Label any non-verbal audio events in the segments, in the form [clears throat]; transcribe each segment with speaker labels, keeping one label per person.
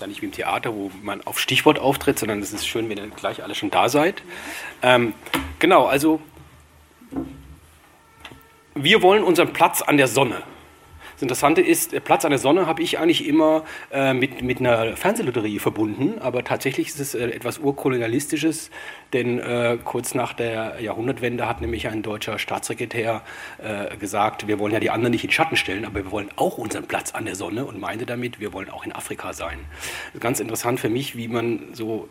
Speaker 1: ist ja nicht wie im Theater, wo man auf Stichwort auftritt, sondern es ist schön, wenn ihr gleich alle schon da seid. Ähm, genau, also wir wollen unseren Platz an der Sonne. Das Interessante ist, der Platz an der Sonne habe ich eigentlich immer äh, mit, mit einer Fernsehlotterie verbunden, aber tatsächlich ist es äh, etwas urkolonialistisches, denn äh, kurz nach der Jahrhundertwende hat nämlich ein deutscher Staatssekretär äh, gesagt, wir wollen ja die anderen nicht in Schatten stellen, aber wir wollen auch unseren Platz an der Sonne und meinte damit, wir wollen auch in Afrika sein. Ganz interessant für mich, wie man so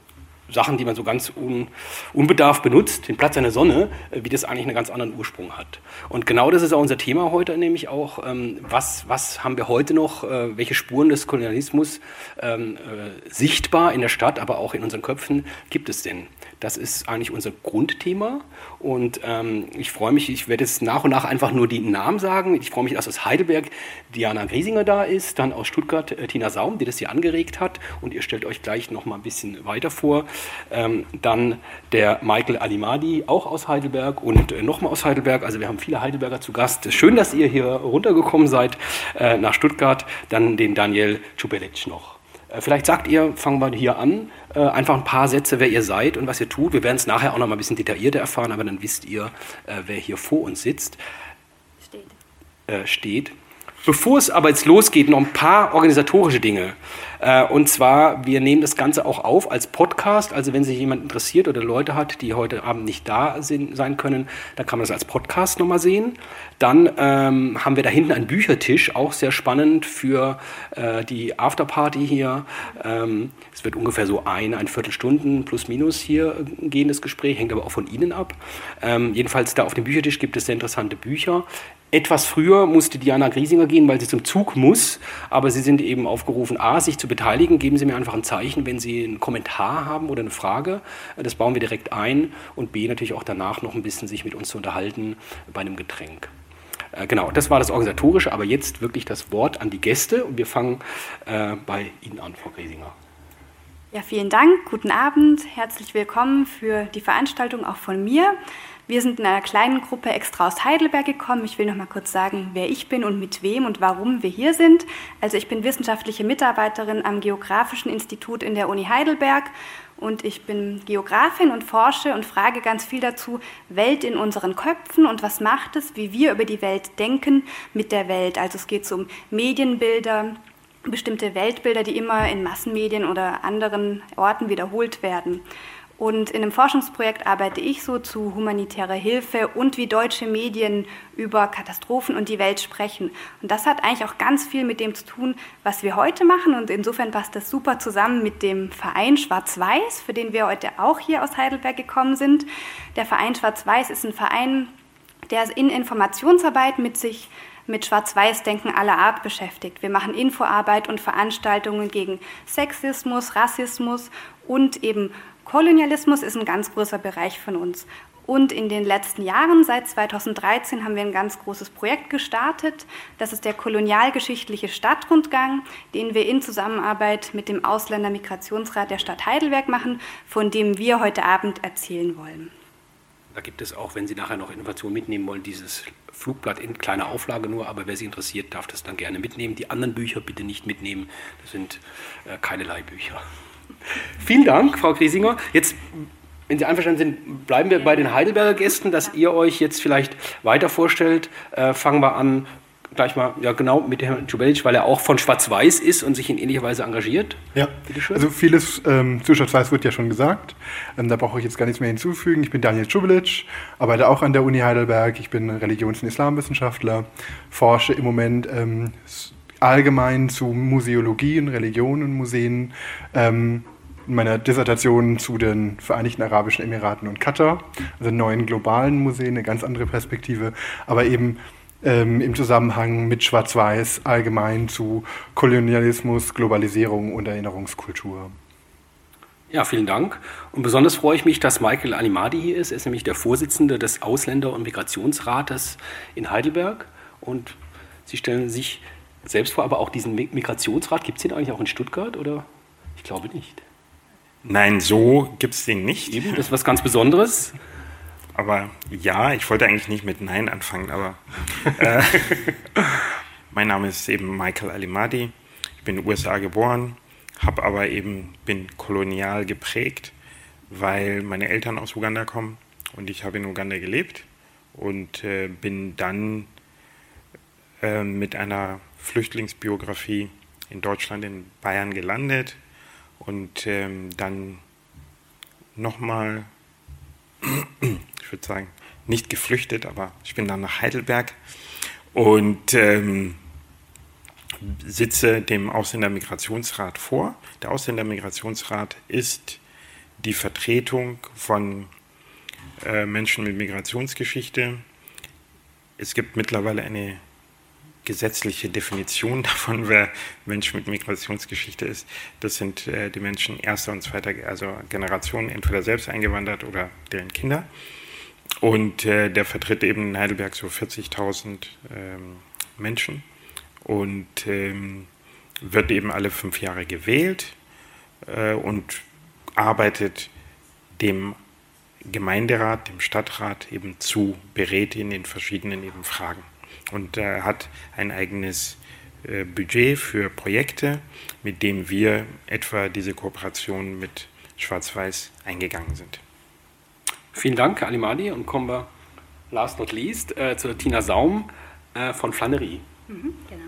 Speaker 1: Sachen, die man so ganz un, unbedarft benutzt, den Platz einer Sonne, äh, wie das eigentlich einen ganz anderen Ursprung hat. Und genau das ist auch unser Thema heute, nämlich auch, ähm, was, was haben wir heute noch, äh, welche Spuren des Kolonialismus ähm, äh, sichtbar in der Stadt, aber auch in unseren Köpfen gibt es denn? Das ist eigentlich unser Grundthema und ähm, ich freue mich, ich werde jetzt nach und nach einfach nur die Namen sagen. Ich freue mich, dass aus Heidelberg Diana Griesinger da ist, dann aus Stuttgart äh, Tina Saum, die das hier angeregt hat und ihr stellt euch gleich noch mal ein bisschen weiter vor. Ähm, dann der Michael Alimadi, auch aus Heidelberg und äh, nochmal aus Heidelberg. Also wir haben viele Heidelberger zu Gast. Schön, dass ihr hier runtergekommen seid äh, nach Stuttgart. Dann den Daniel Czubelic noch. Äh, vielleicht sagt ihr, fangen wir hier an, äh, einfach ein paar Sätze, wer ihr seid und was ihr tut. Wir werden es nachher auch noch mal ein bisschen detaillierter erfahren, aber dann wisst ihr, äh, wer hier vor uns sitzt. Steht. Äh, steht. Bevor es aber jetzt losgeht, noch ein paar organisatorische Dinge. Äh, und zwar, wir nehmen das Ganze auch auf als Podcast. Also wenn sich jemand interessiert oder Leute hat, die heute Abend nicht da sein können, dann kann man das als Podcast nochmal sehen. Dann ähm, haben wir da hinten einen Büchertisch, auch sehr spannend für äh, die Afterparty hier. Ähm, es wird ungefähr so ein, ein Viertelstunden plus minus hier gehen, das Gespräch, hängt aber auch von Ihnen ab. Ähm, jedenfalls da auf dem Büchertisch gibt es sehr interessante Bücher. Etwas früher musste Diana Griesinger gehen, weil sie zum Zug muss, aber Sie sind eben aufgerufen, A, sich zu beteiligen. Geben Sie mir einfach ein Zeichen, wenn Sie einen Kommentar haben oder eine Frage. Das bauen wir direkt ein. Und B, natürlich auch danach noch ein bisschen sich mit uns zu unterhalten bei einem Getränk. Äh, genau, das war das Organisatorische, aber jetzt wirklich das Wort an die Gäste und wir fangen äh, bei Ihnen an, Frau Griesinger.
Speaker 2: Ja, vielen Dank, guten Abend, herzlich willkommen für die Veranstaltung auch von mir. Wir sind in einer kleinen Gruppe extra aus Heidelberg gekommen. Ich will noch mal kurz sagen, wer ich bin und mit wem und warum wir hier sind. Also ich bin wissenschaftliche Mitarbeiterin am Geografischen Institut in der Uni Heidelberg und ich bin Geografin und forsche und frage ganz viel dazu, Welt in unseren Köpfen und was macht es, wie wir über die Welt denken mit der Welt. Also es geht so um Medienbilder, bestimmte Weltbilder, die immer in Massenmedien oder anderen Orten wiederholt werden. Und in einem Forschungsprojekt arbeite ich so zu humanitärer Hilfe und wie deutsche Medien über Katastrophen und die Welt sprechen. Und das hat eigentlich auch ganz viel mit dem zu tun, was wir heute machen. Und insofern passt das super zusammen mit dem Verein Schwarz-Weiß, für den wir heute auch hier aus Heidelberg gekommen sind. Der Verein Schwarz-Weiß ist ein Verein, der in Informationsarbeit mit sich mit Schwarz-Weiß-Denken aller Art beschäftigt. Wir machen Infoarbeit und Veranstaltungen gegen Sexismus, Rassismus und eben Kolonialismus ist ein ganz großer Bereich von uns. Und in den letzten Jahren, seit 2013, haben wir ein ganz großes Projekt gestartet. Das ist der kolonialgeschichtliche Stadtrundgang, den wir in Zusammenarbeit mit dem Ausländermigrationsrat der Stadt Heidelberg machen, von dem wir heute Abend erzählen wollen.
Speaker 1: Da gibt es auch, wenn Sie nachher noch Innovation mitnehmen wollen, dieses Flugblatt in kleiner Auflage nur, aber wer Sie interessiert, darf das dann gerne mitnehmen. Die anderen Bücher bitte nicht mitnehmen, das sind äh, keine Leihbücher. Vielen Dank, Frau Griesinger. Jetzt, wenn Sie einverstanden sind, bleiben wir bei den Heidelberger Gästen, dass ihr euch jetzt vielleicht weiter vorstellt. Äh, fangen wir an gleich mal, ja genau, mit Herrn Czubelic, weil er auch von Schwarz-Weiß ist und sich in ähnlicher Weise engagiert.
Speaker 3: Ja, also vieles ähm, zu Schwarz-Weiß wird ja schon gesagt. Ähm, da brauche ich jetzt gar nichts mehr hinzufügen. Ich bin Daniel Czubelic, arbeite auch an der Uni Heidelberg. Ich bin Religions- und Islamwissenschaftler, forsche im Moment ähm, allgemein zu Museologie und Religion und Museen. Ähm, in meiner Dissertation zu den Vereinigten Arabischen Emiraten und Katar, also neuen globalen Museen, eine ganz andere Perspektive, aber eben ähm, im Zusammenhang mit Schwarz-Weiß allgemein zu Kolonialismus, Globalisierung und Erinnerungskultur.
Speaker 1: Ja, vielen Dank. Und besonders freue ich mich, dass Michael Animadi hier ist. Er ist nämlich der Vorsitzende des Ausländer- und Migrationsrates in Heidelberg. Und Sie stellen sich selbst vor, aber auch diesen Migrationsrat, gibt es den eigentlich auch in Stuttgart oder? Ich glaube nicht.
Speaker 4: Nein, so gibt es den nicht.
Speaker 1: Eben, das ist was ganz Besonderes.
Speaker 4: Aber ja, ich wollte eigentlich nicht mit Nein anfangen, aber äh, [laughs] mein Name ist eben Michael Alimadi. Ich bin in den USA geboren, habe aber eben, bin kolonial geprägt, weil meine Eltern aus Uganda kommen und ich habe in Uganda gelebt und äh, bin dann äh, mit einer Flüchtlingsbiografie in Deutschland, in Bayern gelandet und ähm, dann nochmal, [clears throat] ich würde sagen, nicht geflüchtet, aber ich bin dann nach Heidelberg und ähm, sitze dem Ausländermigrationsrat vor. Der Ausländermigrationsrat ist die Vertretung von äh, Menschen mit Migrationsgeschichte. Es gibt mittlerweile eine gesetzliche Definition [laughs] davon, wer Mensch mit Migrationsgeschichte ist. Das sind äh, die Menschen erster und zweiter also Generation, entweder selbst eingewandert oder deren Kinder. Und äh, der vertritt eben in Heidelberg so 40.000 ähm, Menschen und ähm, wird eben alle fünf Jahre gewählt äh, und arbeitet dem Gemeinderat, dem Stadtrat eben zu, berät in verschiedenen eben Fragen und äh, hat ein eigenes äh, Budget für Projekte, mit dem wir etwa diese Kooperation mit Schwarz-Weiß eingegangen sind.
Speaker 1: Vielen Dank, Alimadi, und kommen wir last not least äh, zu Tina Saum äh, von Flannery.
Speaker 5: Mhm, genau.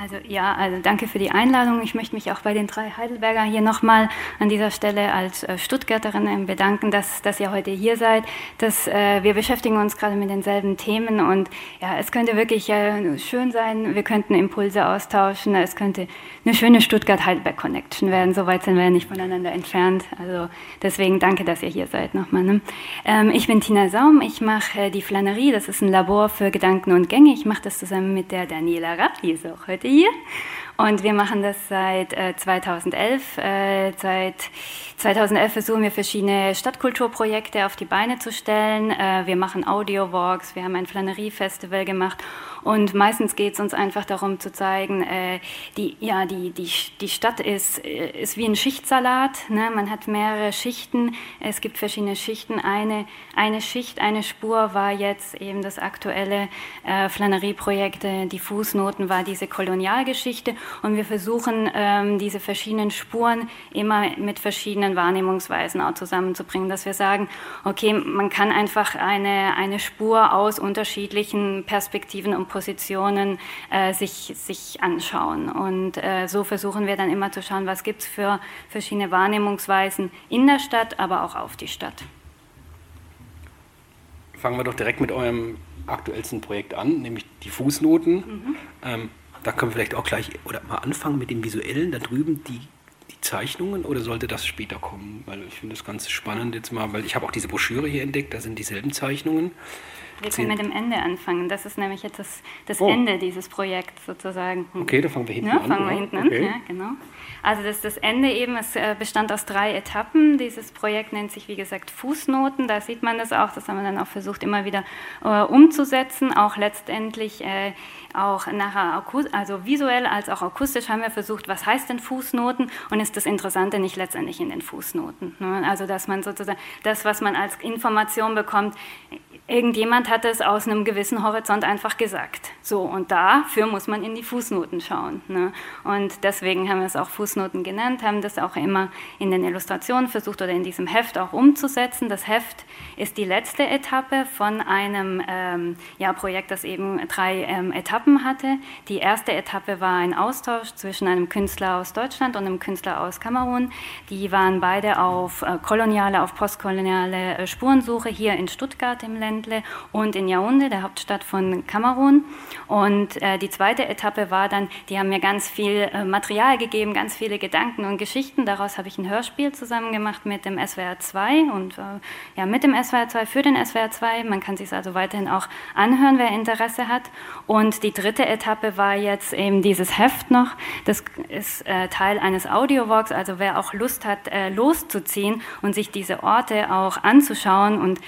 Speaker 5: Also ja, also danke für die Einladung. Ich möchte mich auch bei den drei Heidelberger hier nochmal an dieser Stelle als äh, Stuttgarterin ähm, bedanken, dass, dass ihr heute hier seid. Dass, äh, wir beschäftigen uns gerade mit denselben Themen und ja, es könnte wirklich äh, schön sein, wir könnten Impulse austauschen, es könnte eine schöne Stuttgart-Heidelberg-Connection werden. So weit sind wir ja nicht voneinander entfernt. Also deswegen danke, dass ihr hier seid nochmal. Ne? Ähm, ich bin Tina Saum, ich mache äh, die Flannerie, das ist ein Labor für Gedanken und Gänge. Ich mache das zusammen mit der Daniela Rapp, die ist auch heute heute hier. Und wir machen das seit äh, 2011. Äh, seit 2011 versuchen wir verschiedene Stadtkulturprojekte auf die Beine zu stellen. Äh, wir machen Audio-Walks, wir haben ein Flannerie-Festival gemacht und meistens geht es uns einfach darum zu zeigen, äh, die, ja, die, die, die Stadt ist, äh, ist wie ein Schichtsalat. Ne? Man hat mehrere Schichten, es gibt verschiedene Schichten. Eine, eine Schicht, eine Spur war jetzt eben das aktuelle äh, Flannerie-Projekt, die Fußnoten war diese Kolonialgeschichte und wir versuchen, ähm, diese verschiedenen Spuren immer mit verschiedenen Wahrnehmungsweisen auch zusammenzubringen, dass wir sagen, okay, man kann einfach eine, eine Spur aus unterschiedlichen Perspektiven und Positionen äh, sich, sich anschauen. Und äh, so versuchen wir dann immer zu schauen, was gibt es für verschiedene Wahrnehmungsweisen in der Stadt, aber auch auf die Stadt.
Speaker 1: Fangen wir doch direkt mit eurem aktuellsten Projekt an, nämlich die Fußnoten. Mhm. Ähm, da können wir vielleicht auch gleich oder mal anfangen mit dem Visuellen. Da drüben die, die Zeichnungen oder sollte das später kommen? Weil ich finde das ganz spannend jetzt mal, weil ich habe auch diese Broschüre hier entdeckt, da sind dieselben Zeichnungen.
Speaker 5: Wir können mit dem Ende anfangen. Das ist nämlich jetzt das, das oh. Ende dieses Projekts sozusagen.
Speaker 1: Okay, da fangen wir hinten
Speaker 5: ja,
Speaker 1: an.
Speaker 5: Fangen wir hinten okay. an, ja, genau. Also das, das Ende eben, es äh, bestand aus drei Etappen. Dieses Projekt nennt sich, wie gesagt, Fußnoten. Da sieht man das auch. Das haben wir dann auch versucht, immer wieder äh, umzusetzen. Auch letztendlich äh, auch nachher, also visuell als auch akustisch haben wir versucht, was heißt denn Fußnoten und ist das Interessante nicht letztendlich in den Fußnoten. Ne? Also dass man sozusagen das, was man als Information bekommt, irgendjemand hat es aus einem gewissen Horizont einfach gesagt. So, und dafür muss man in die Fußnoten schauen. Ne? Und deswegen haben wir es auch Fußnoten genannt, haben das auch immer in den Illustrationen versucht oder in diesem Heft auch umzusetzen. Das Heft ist die letzte Etappe von einem ähm, ja, Projekt, das eben drei ähm, Etappen hatte. Die erste Etappe war ein Austausch zwischen einem Künstler aus Deutschland und einem Künstler aus Kamerun. Die waren beide auf äh, koloniale, auf postkoloniale äh, Spurensuche hier in Stuttgart im Ländle und in Yaoundé, der Hauptstadt von Kamerun. Und äh, die zweite Etappe war dann, die haben mir ganz viel äh, Material gegeben, ganz viele Gedanken und Geschichten. Daraus habe ich ein Hörspiel zusammen gemacht mit dem SWR 2 und äh, ja, mit dem SWR 2 für den SWR 2. Man kann sich also weiterhin auch anhören, wer Interesse hat. Und die dritte Etappe war jetzt eben dieses Heft noch. Das ist äh, Teil eines Audiowalks, also wer auch Lust hat, äh, loszuziehen und sich diese Orte auch anzuschauen und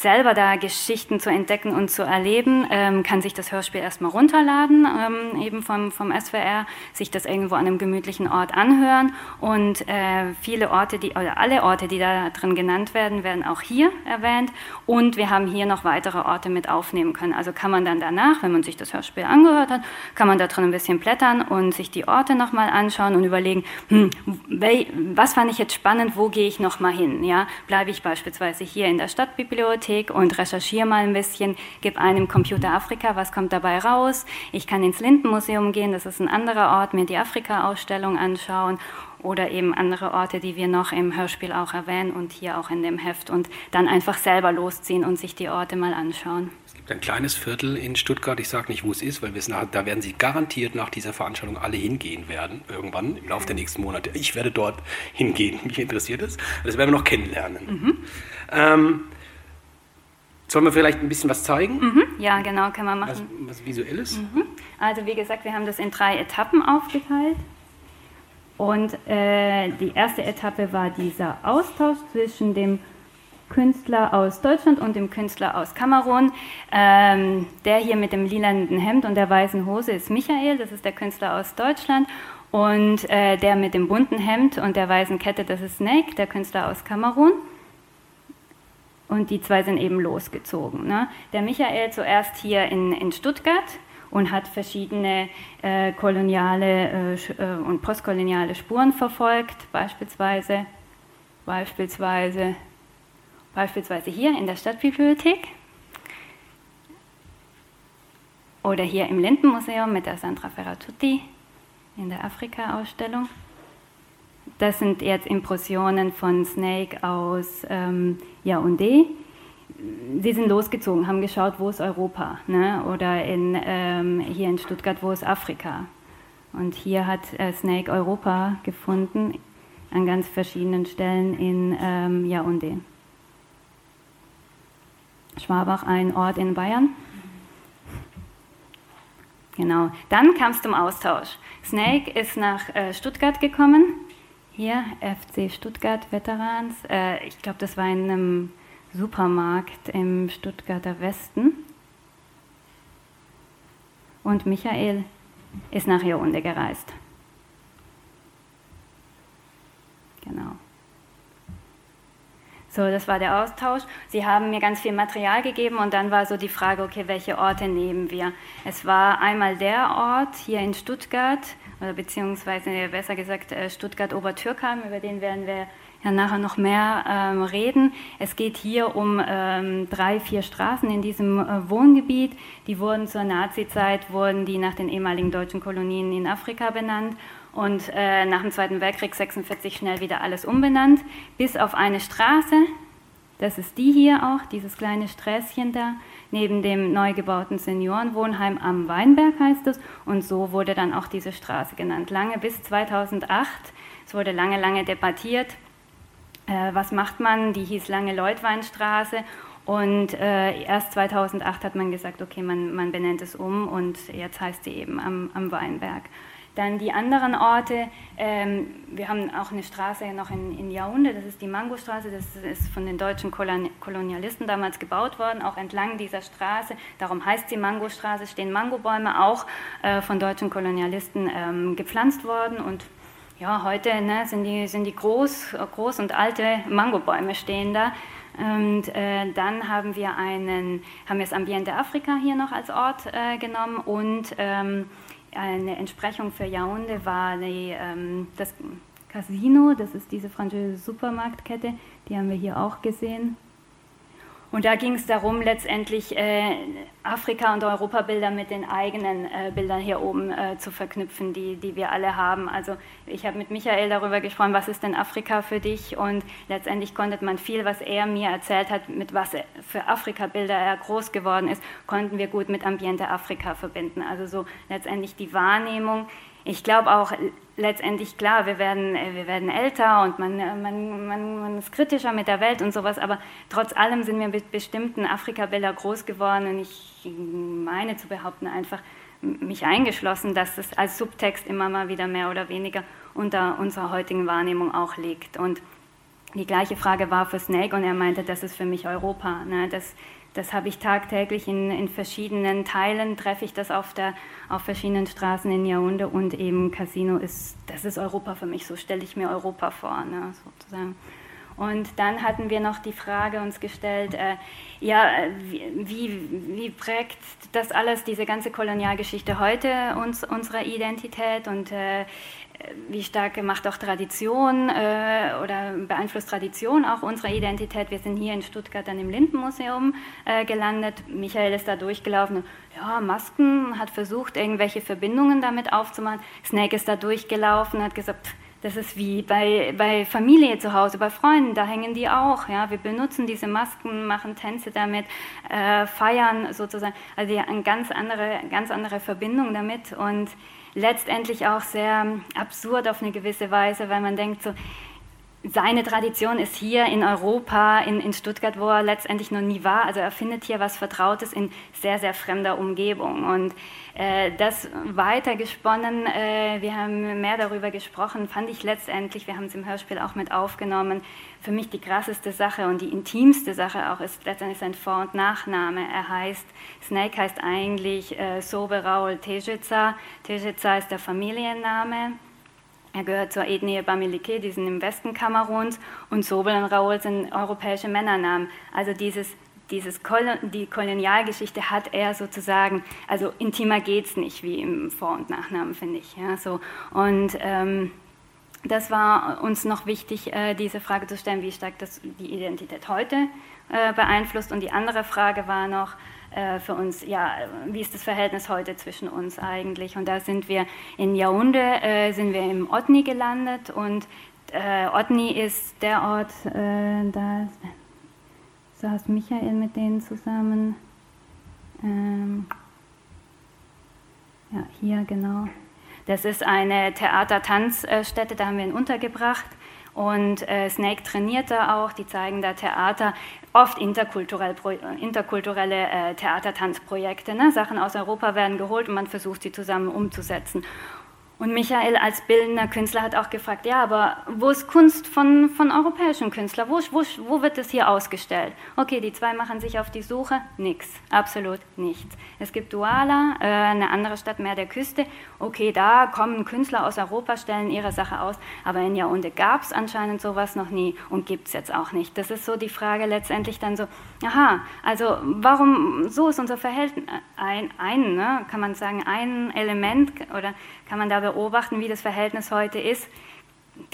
Speaker 5: selber da Geschichten zu entdecken und zu erleben, ähm, kann sich das Hörspiel erstmal runterladen, ähm, eben vom, vom SWR, sich das irgendwo an einem gemütlichen Ort anhören und äh, viele Orte, die, oder alle Orte, die da drin genannt werden, werden auch hier erwähnt und wir haben hier noch weitere Orte mit aufnehmen können. Also kann man dann danach, wenn man sich das Hörspiel angehört hat, kann man da drin ein bisschen blättern und sich die Orte nochmal anschauen und überlegen, hm, was fand ich jetzt spannend, wo gehe ich nochmal hin? Ja? Bleibe ich beispielsweise hier in der Stadtbibliothek Bibliothek und recherchiere mal ein bisschen, gebe einem Computer Afrika, was kommt dabei raus. Ich kann ins Lindenmuseum gehen, das ist ein anderer Ort, mir die Afrika-Ausstellung anschauen oder eben andere Orte, die wir noch im Hörspiel auch erwähnen und hier auch in dem Heft und dann einfach selber losziehen und sich die Orte mal anschauen.
Speaker 1: Es gibt ein kleines Viertel in Stuttgart, ich sage nicht, wo es ist, weil wir es nach, da werden Sie garantiert nach dieser Veranstaltung alle hingehen werden, irgendwann im Laufe der nächsten Monate. Ich werde dort hingehen, mich interessiert es. Das werden wir noch kennenlernen. Mhm. Ähm, Sollen wir vielleicht ein bisschen was zeigen?
Speaker 5: Mhm, ja, genau, können wir machen.
Speaker 1: Was, was Visuelles?
Speaker 5: Mhm. Also wie gesagt, wir haben das in drei Etappen aufgeteilt. Und äh, die erste Etappe war dieser Austausch zwischen dem Künstler aus Deutschland und dem Künstler aus Kamerun. Ähm, der hier mit dem lilanen Hemd und der weißen Hose ist Michael, das ist der Künstler aus Deutschland. Und äh, der mit dem bunten Hemd und der weißen Kette, das ist Snake, der Künstler aus Kamerun. Und die zwei sind eben losgezogen. Ne? Der Michael zuerst hier in, in Stuttgart und hat verschiedene äh, koloniale äh, äh, und postkoloniale Spuren verfolgt, beispielsweise, beispielsweise, beispielsweise hier in der Stadtbibliothek oder hier im Lindenmuseum mit der Sandra Ferratutti in der Afrika-Ausstellung. Das sind jetzt Impressionen von Snake aus ähm, Yaoundé. Sie sind losgezogen, haben geschaut, wo ist Europa, ne? oder in, ähm, hier in Stuttgart, wo ist Afrika. Und hier hat äh, Snake Europa gefunden, an ganz verschiedenen Stellen in ähm, Yaoundé. Schwabach, ein Ort in Bayern. Genau. Dann kam es zum Austausch. Snake ist nach äh, Stuttgart gekommen hier, FC Stuttgart Veterans. Äh, ich glaube, das war in einem Supermarkt im Stuttgarter Westen. Und Michael ist nach Jahrhundert gereist. Genau. So, das war der Austausch. Sie haben mir ganz viel Material gegeben und dann war so die Frage, okay, welche Orte nehmen wir? Es war einmal der Ort hier in Stuttgart, oder beziehungsweise besser gesagt äh, Stuttgart-Obertürkheim, über den werden wir ja nachher noch mehr ähm, reden. Es geht hier um ähm, drei, vier Straßen in diesem äh, Wohngebiet. Die wurden zur Nazi-Zeit, wurden die nach den ehemaligen deutschen Kolonien in Afrika benannt und äh, nach dem Zweiten Weltkrieg 46 schnell wieder alles umbenannt, bis auf eine Straße, das ist die hier auch, dieses kleine Sträßchen da, neben dem neu gebauten Seniorenwohnheim am Weinberg heißt es. Und so wurde dann auch diese Straße genannt. Lange bis 2008. Es wurde lange, lange debattiert. Äh, was macht man? Die hieß lange Leutweinstraße. Und äh, erst 2008 hat man gesagt, okay, man, man benennt es um und jetzt heißt sie eben am, am Weinberg. Dann die anderen Orte, ähm, wir haben auch eine Straße noch in, in Yaoundé, das ist die Mangostraße, das ist von den deutschen Kolonialisten damals gebaut worden, auch entlang dieser Straße, darum heißt sie Mangostraße, stehen Mangobäume auch äh, von deutschen Kolonialisten ähm, gepflanzt worden und ja, heute ne, sind die, sind die groß, groß und alte Mangobäume stehen da. Und äh, dann haben wir einen, haben wir das Ambiente Afrika hier noch als Ort äh, genommen und ähm, eine Entsprechung für Yaoundé war die, ähm, das Casino, das ist diese französische Supermarktkette, die haben wir hier auch gesehen. Und da ging es darum, letztendlich äh, Afrika- und Europabilder mit den eigenen äh, Bildern hier oben äh, zu verknüpfen, die, die wir alle haben. Also ich habe mit Michael darüber gesprochen, was ist denn Afrika für dich? Und letztendlich konnte man viel, was er mir erzählt hat, mit was für Afrika-Bilder er groß geworden ist, konnten wir gut mit Ambiente Afrika verbinden. Also so letztendlich die Wahrnehmung, ich glaube auch letztendlich klar, wir werden, äh, wir werden älter und man, äh, man, man, man, ist kritischer mit der Welt und sowas, aber trotz allem sind wir mit bestimmten Afrika-Bilder groß geworden und ich meine zu behaupten einfach, mich eingeschlossen, dass es als Subtext immer mal wieder mehr oder weniger unter unserer heutigen Wahrnehmung auch liegt. Und die gleiche Frage war für Snake und er meinte, das ist für mich Europa. Ne? Das, das habe ich tagtäglich in, in verschiedenen Teilen, treffe ich das auf, der, auf verschiedenen Straßen in Yaoundé und eben Casino ist, das ist Europa für mich, so stelle ich mir Europa vor, ne, sozusagen. Und dann hatten wir noch die Frage uns gestellt, äh, ja, wie, wie, prägt das alles, diese ganze Kolonialgeschichte heute uns, unsere Identität und äh, wie stark macht auch Tradition äh, oder beeinflusst Tradition auch unsere Identität. Wir sind hier in Stuttgart dann im Lindenmuseum äh, gelandet. Michael ist da durchgelaufen. Ja, Masken, hat versucht, irgendwelche Verbindungen damit aufzumachen. Snake ist da durchgelaufen, hat gesagt, das ist wie bei, bei Familie zu Hause, bei Freunden, da hängen die auch. Ja? Wir benutzen diese Masken, machen Tänze damit, äh, feiern sozusagen. Also eine ganz andere, ganz andere Verbindung damit und letztendlich auch sehr absurd auf eine gewisse Weise, weil man denkt so, seine Tradition ist hier in Europa, in, in Stuttgart, wo er letztendlich noch nie war. Also er findet hier was Vertrautes in sehr, sehr fremder Umgebung. Und äh, das weitergesponnen, äh, wir haben mehr darüber gesprochen, fand ich letztendlich, wir haben es im Hörspiel auch mit aufgenommen, für mich die krasseste Sache und die intimste Sache auch ist letztendlich sein Vor- und Nachname. Er heißt, Snake heißt eigentlich äh, Sobe Raul Tejica. Tejica ist der Familienname. Er gehört zur Ethnie Bamileke, die sind im Westen Kameruns, und Sobel und Raoul sind europäische Männernamen. Also dieses, dieses die Kolonialgeschichte hat er sozusagen, also intimer geht es nicht wie im Vor- und Nachnamen, finde ich. Ja, so. Und ähm, das war uns noch wichtig, äh, diese Frage zu stellen, wie stark das die Identität heute äh, beeinflusst. Und die andere Frage war noch, für uns, ja, wie ist das Verhältnis heute zwischen uns eigentlich? Und da sind wir in Yaoundé, äh, sind wir im Otni gelandet und äh, Otni ist der Ort, äh, da saß Michael mit denen zusammen. Ähm, ja, hier genau. Das ist eine Theater-Tanzstätte, da haben wir ihn untergebracht. Und äh, Snake trainiert da auch, die zeigen da Theater, oft interkulturell, interkulturelle äh, Theatertanzprojekte. Ne? Sachen aus Europa werden geholt und man versucht sie zusammen umzusetzen. Und Michael als bildender Künstler hat auch gefragt, ja, aber wo ist Kunst von, von europäischen Künstlern? Wo, wo, wo wird das hier ausgestellt? Okay, die zwei machen sich auf die Suche. Nix, absolut nichts. Es gibt Douala, äh, eine andere Stadt mehr der Küste. Okay, da kommen Künstler aus Europa, stellen ihre Sache aus. Aber in Yaoundé gab es anscheinend sowas noch nie und gibt es jetzt auch nicht. Das ist so die Frage letztendlich dann so, aha, also warum, so ist unser Verhältnis, ein, ein ne, kann man sagen, ein Element oder kann man da beobachten, wie das Verhältnis heute ist.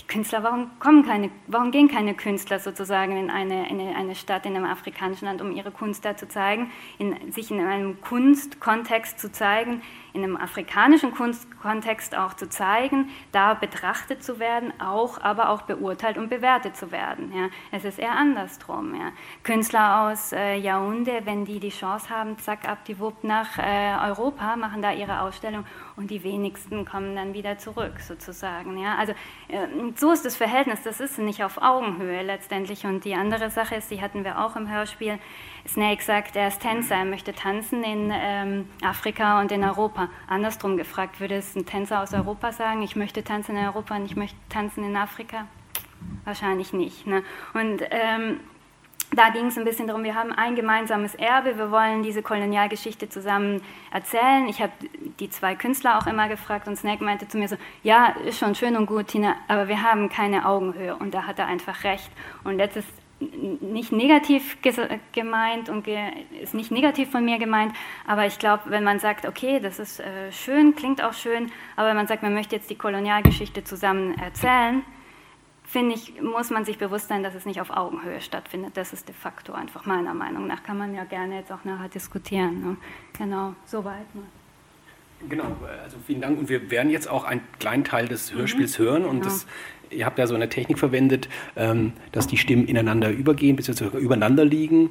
Speaker 5: Die Künstler, warum, kommen keine, warum gehen keine Künstler sozusagen in eine, in eine Stadt in einem afrikanischen Land, um ihre Kunst da zu zeigen, in, sich in einem Kunstkontext zu zeigen, in einem afrikanischen Kunstkontext auch zu zeigen, da betrachtet zu werden, auch, aber auch beurteilt und bewertet zu werden. Ja. Es ist eher andersrum. Ja. Künstler aus äh, Yaoundé, wenn die die Chance haben, zack, ab die Wupp nach äh, Europa, machen da ihre Ausstellung und die wenigsten kommen dann wieder zurück, sozusagen. Ja. Also äh, so ist das Verhältnis, das ist nicht auf Augenhöhe letztendlich. Und die andere Sache ist, die hatten wir auch im Hörspiel, Snake sagt, er ist Tänzer, er möchte tanzen in ähm, Afrika und in Europa. Andersrum gefragt, würde es ein Tänzer aus Europa sagen, ich möchte tanzen in Europa und ich möchte tanzen in Afrika? Wahrscheinlich nicht. Ne? Und ähm, da ging es ein bisschen darum, wir haben ein gemeinsames Erbe, wir wollen diese Kolonialgeschichte zusammen erzählen. Ich habe die zwei Künstler auch immer gefragt und Snake meinte zu mir so, ja, ist schon schön und gut, Tina, aber wir haben keine Augenhöhe und da hat er einfach recht. Und letztes nicht negativ gemeint und ge ist nicht negativ von mir gemeint, aber ich glaube, wenn man sagt, okay, das ist äh, schön, klingt auch schön, aber wenn man sagt, man möchte jetzt die Kolonialgeschichte zusammen erzählen, finde ich, muss man sich bewusst sein, dass es nicht auf Augenhöhe stattfindet. Das ist de facto einfach meiner Meinung nach. Kann man ja gerne jetzt auch nachher diskutieren. Ne? Genau, soweit. Ne?
Speaker 1: Genau, also vielen Dank. Und wir werden jetzt auch einen kleinen Teil des. Hörspiels mhm, hören und genau. das ihr habt ja so eine Technik verwendet, ähm, dass die Stimmen ineinander übergehen, bzw. übereinander liegen.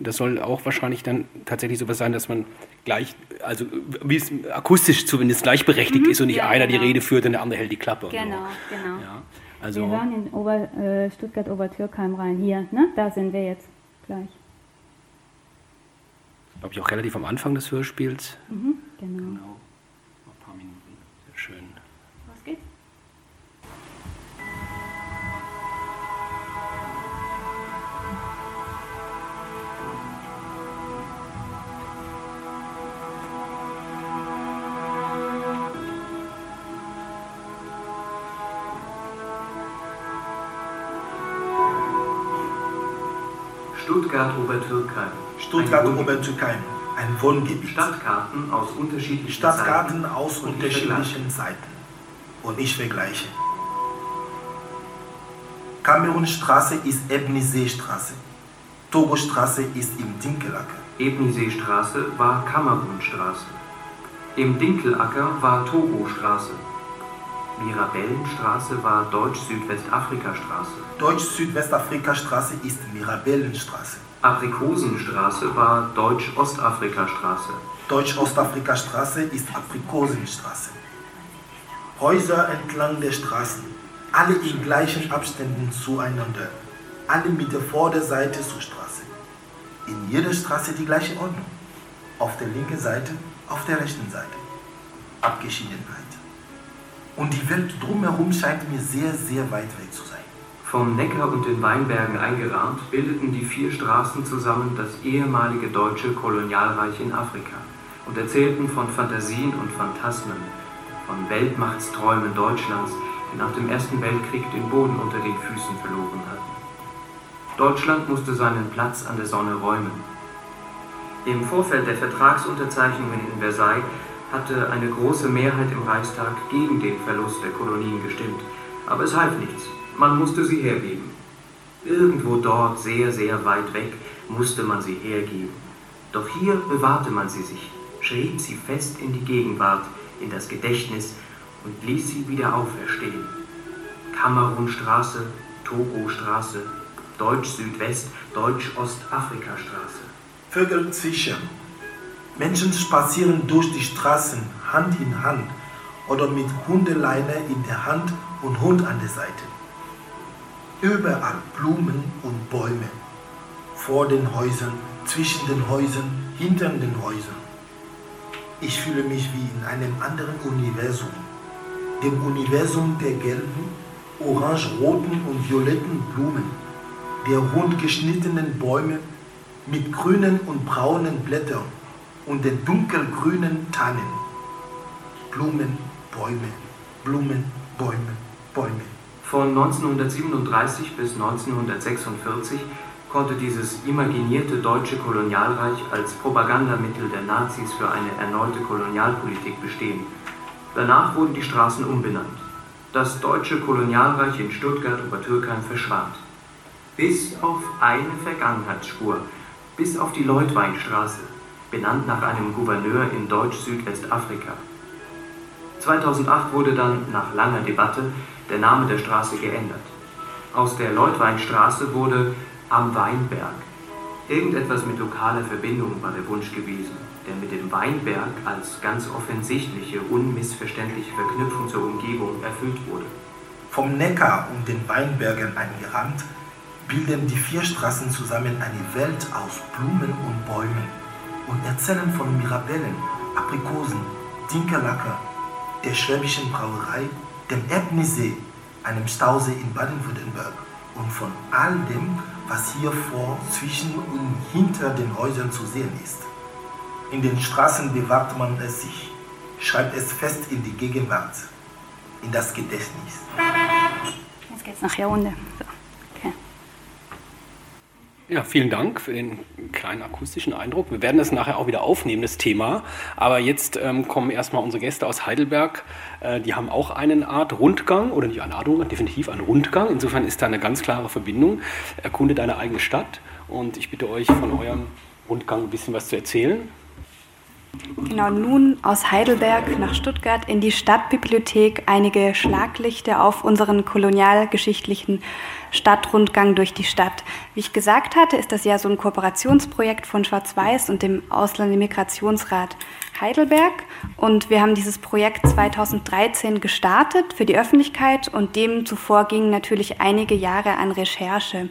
Speaker 1: Das soll auch wahrscheinlich dann tatsächlich so was sein, dass man gleich, also wie es akustisch zumindest gleichberechtigt mhm, ist und nicht ja, einer genau. die Rede führt und der andere hält die Klappe.
Speaker 5: Genau, so. genau.
Speaker 1: Ja,
Speaker 5: also wir hören in Ober, äh, Stuttgart-Obertürkheim rein. Hier, ne? da sind wir jetzt gleich.
Speaker 1: Glaube ich auch relativ am Anfang des Hörspiels.
Speaker 5: Mhm, genau. genau.
Speaker 6: Stuttgart-Obertürkheim.
Speaker 7: Stuttgart-Obertürkheim, ein Wohngebiet.
Speaker 6: Stadtkarten aus unterschiedlichen
Speaker 7: Stadtkarten
Speaker 6: Zeiten.
Speaker 7: aus
Speaker 6: Und ich
Speaker 7: unterschiedlichen Zeiten. Und ich vergleiche. Kamerunstraße ist Ebnisee-Straße. Togo-Straße ist im Dinkelacker.
Speaker 6: Ebnisee-Straße war Kamerunstraße. Im Dinkelacker war Togo-Straße. Mirabellenstraße war Deutsch-Südwestafrika-Straße.
Speaker 7: Deutsch-Südwestafrika-Straße ist Mirabellenstraße.
Speaker 6: Aprikosenstraße war Deutsch-Ostafrika-Straße.
Speaker 7: Deutsch-Ostafrika-Straße ist Aprikosenstraße. Häuser entlang der Straßen, alle in gleichen Abständen zueinander, alle mit der Vorderseite zur Straße. In jeder Straße die gleiche Ordnung. Auf der linken Seite, auf der rechten Seite. Abgeschiedenheit. Und die Welt drumherum scheint mir sehr, sehr weit weg zu sein.
Speaker 6: Vom Neckar und den Weinbergen eingerahmt bildeten die vier Straßen zusammen das ehemalige deutsche Kolonialreich in Afrika und erzählten von Fantasien und Phantasmen, von Weltmachtsträumen Deutschlands, die nach dem Ersten Weltkrieg den Boden unter den Füßen verloren hatten. Deutschland musste seinen Platz an der Sonne räumen. Im Vorfeld der Vertragsunterzeichnungen in Versailles hatte eine große Mehrheit im Reichstag gegen den Verlust der Kolonien gestimmt. Aber es half nichts. Man musste sie hergeben. Irgendwo dort, sehr, sehr weit weg, musste man sie hergeben. Doch hier bewahrte man sie sich, schrieb sie fest in die Gegenwart, in das Gedächtnis und ließ sie wieder auferstehen. Kamerunstraße, Togo-Straße, Deutsch-Südwest, Deutsch-Ostafrika-Straße.
Speaker 7: Vögel zwitschern. Menschen spazieren durch die Straßen Hand in Hand oder mit Hundeleine in der Hand und Hund an der Seite. Überall Blumen und Bäume. Vor den Häusern, zwischen den Häusern, hinter den Häusern. Ich fühle mich wie in einem anderen Universum. Dem Universum der gelben, orange-roten und violetten Blumen, der rund geschnittenen Bäume mit grünen und braunen Blättern und den dunkelgrünen Tannen. Blumen, Bäume, Blumen, Bäume, Bäume.
Speaker 6: Von 1937 bis 1946 konnte dieses imaginierte deutsche Kolonialreich als Propagandamittel der Nazis für eine erneute Kolonialpolitik bestehen. Danach wurden die Straßen umbenannt. Das deutsche Kolonialreich in Stuttgart-Obertürkheim verschwand. Bis auf eine Vergangenheitsspur, bis auf die Leutweinstraße, benannt nach einem Gouverneur in Deutsch-Südwestafrika. 2008 wurde dann nach langer Debatte der Name der Straße geändert. Aus der Leutweinstraße wurde Am Weinberg. Irgendetwas mit lokaler Verbindung war der Wunsch gewesen, der mit dem Weinberg als ganz offensichtliche, unmissverständliche Verknüpfung zur Umgebung erfüllt wurde.
Speaker 7: Vom Neckar und den Weinbergen eingerahmt, bilden die vier Straßen zusammen eine Welt aus Blumen und Bäumen und erzählen von Mirabellen, Aprikosen, Dinkerlacker, der Schwäbischen Brauerei, dem Ebnisee, einem Stausee in Baden-Württemberg und von all dem, was hier vor, zwischen und hinter den Häusern zu sehen ist. In den Straßen bewahrt man es sich, schreibt es fest in die Gegenwart, in das Gedächtnis.
Speaker 5: Jetzt geht's nach Jahrhundert. So.
Speaker 1: Ja, vielen Dank für den kleinen akustischen Eindruck. Wir werden das nachher auch wieder aufnehmen, das Thema. Aber jetzt ähm, kommen erstmal unsere Gäste aus Heidelberg. Äh, die haben auch eine Art Rundgang, oder nicht eine Art Rundgang, definitiv einen Rundgang. Insofern ist da eine ganz klare Verbindung. Erkunde deine eigene Stadt. Und ich bitte euch, von eurem Rundgang ein bisschen was zu erzählen.
Speaker 2: Genau, nun aus Heidelberg nach Stuttgart in die Stadtbibliothek einige Schlaglichter auf unseren kolonialgeschichtlichen Stadtrundgang durch die Stadt. Wie ich gesagt hatte, ist das ja so ein Kooperationsprojekt von Schwarz-Weiß und dem Ausländermigrationsrat Heidelberg. Und wir haben dieses Projekt 2013 gestartet für die Öffentlichkeit und dem zuvor gingen natürlich einige Jahre an Recherche.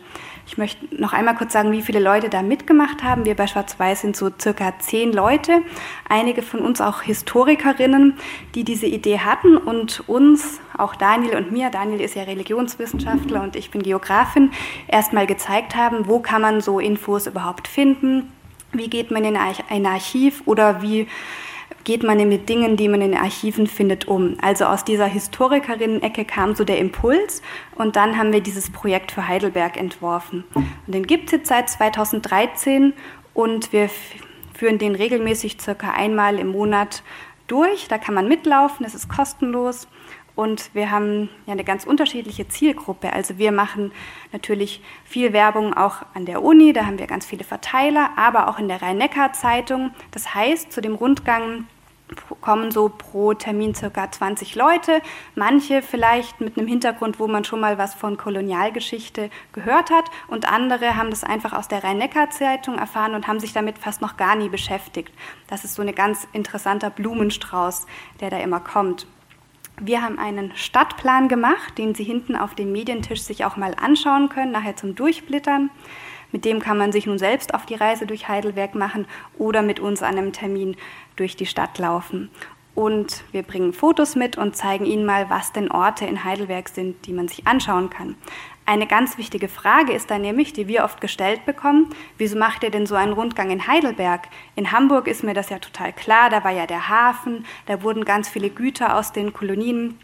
Speaker 2: Ich möchte noch einmal kurz sagen, wie viele Leute da mitgemacht haben. Wir bei Schwarz-Weiß sind so circa zehn Leute, einige von uns auch Historikerinnen, die diese Idee hatten. Und uns, auch Daniel und mir, Daniel ist ja Religionswissenschaftler und ich bin Geografin, erstmal gezeigt haben, wo kann man so Infos überhaupt finden, wie geht man in ein Archiv oder wie geht man mit Dingen, die man in den Archiven findet, um. Also aus dieser Historikerinnen-Ecke kam so der Impuls und dann haben wir dieses Projekt für Heidelberg entworfen. Und den gibt es jetzt seit 2013 und wir führen den regelmäßig circa einmal im Monat durch. Da kann man mitlaufen, es ist kostenlos. Und wir haben ja eine ganz unterschiedliche Zielgruppe. Also wir machen natürlich viel Werbung auch an der Uni, da haben wir ganz viele Verteiler, aber auch in der Rhein-Neckar-Zeitung. Das heißt, zu dem Rundgang kommen so pro Termin circa 20 Leute, manche vielleicht mit einem Hintergrund, wo man schon mal was von Kolonialgeschichte gehört hat und andere haben das einfach aus der Rhein-Neckar-Zeitung erfahren und haben sich damit fast noch gar nie beschäftigt. Das ist so ein ganz interessanter Blumenstrauß, der da immer kommt. Wir haben einen Stadtplan gemacht, den Sie hinten auf dem Medientisch sich auch mal anschauen können, nachher zum Durchblittern. Mit dem kann man sich nun selbst auf die Reise durch Heidelberg machen oder mit uns an einem Termin durch die Stadt laufen. Und wir bringen Fotos mit und zeigen Ihnen mal, was denn Orte in Heidelberg sind, die man sich anschauen kann. Eine ganz wichtige Frage ist da nämlich, die wir oft gestellt bekommen, wieso macht ihr denn so einen Rundgang in Heidelberg? In Hamburg ist mir das ja total klar, da war ja der Hafen, da wurden ganz viele Güter aus den Kolonien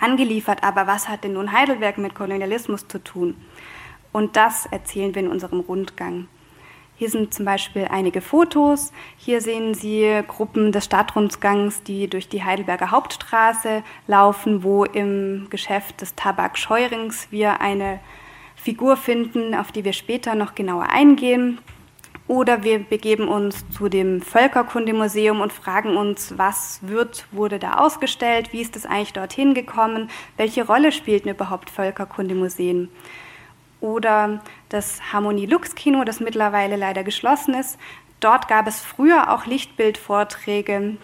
Speaker 2: angeliefert, aber was hat denn nun Heidelberg mit Kolonialismus zu tun? Und das erzählen wir in unserem Rundgang. Hier sind zum Beispiel einige Fotos. Hier sehen Sie Gruppen des Stadtrundgangs, die durch die Heidelberger Hauptstraße laufen, wo im Geschäft des Tabak Scheurings wir eine Figur finden, auf die wir später noch genauer eingehen. Oder wir begeben uns zu dem Völkerkundemuseum und fragen uns, was wird, wurde da ausgestellt, wie ist es eigentlich dorthin gekommen, welche Rolle spielten überhaupt Völkerkundemuseen oder das Harmonie Lux Kino, das mittlerweile leider geschlossen ist. Dort gab es früher auch Lichtbildvorträge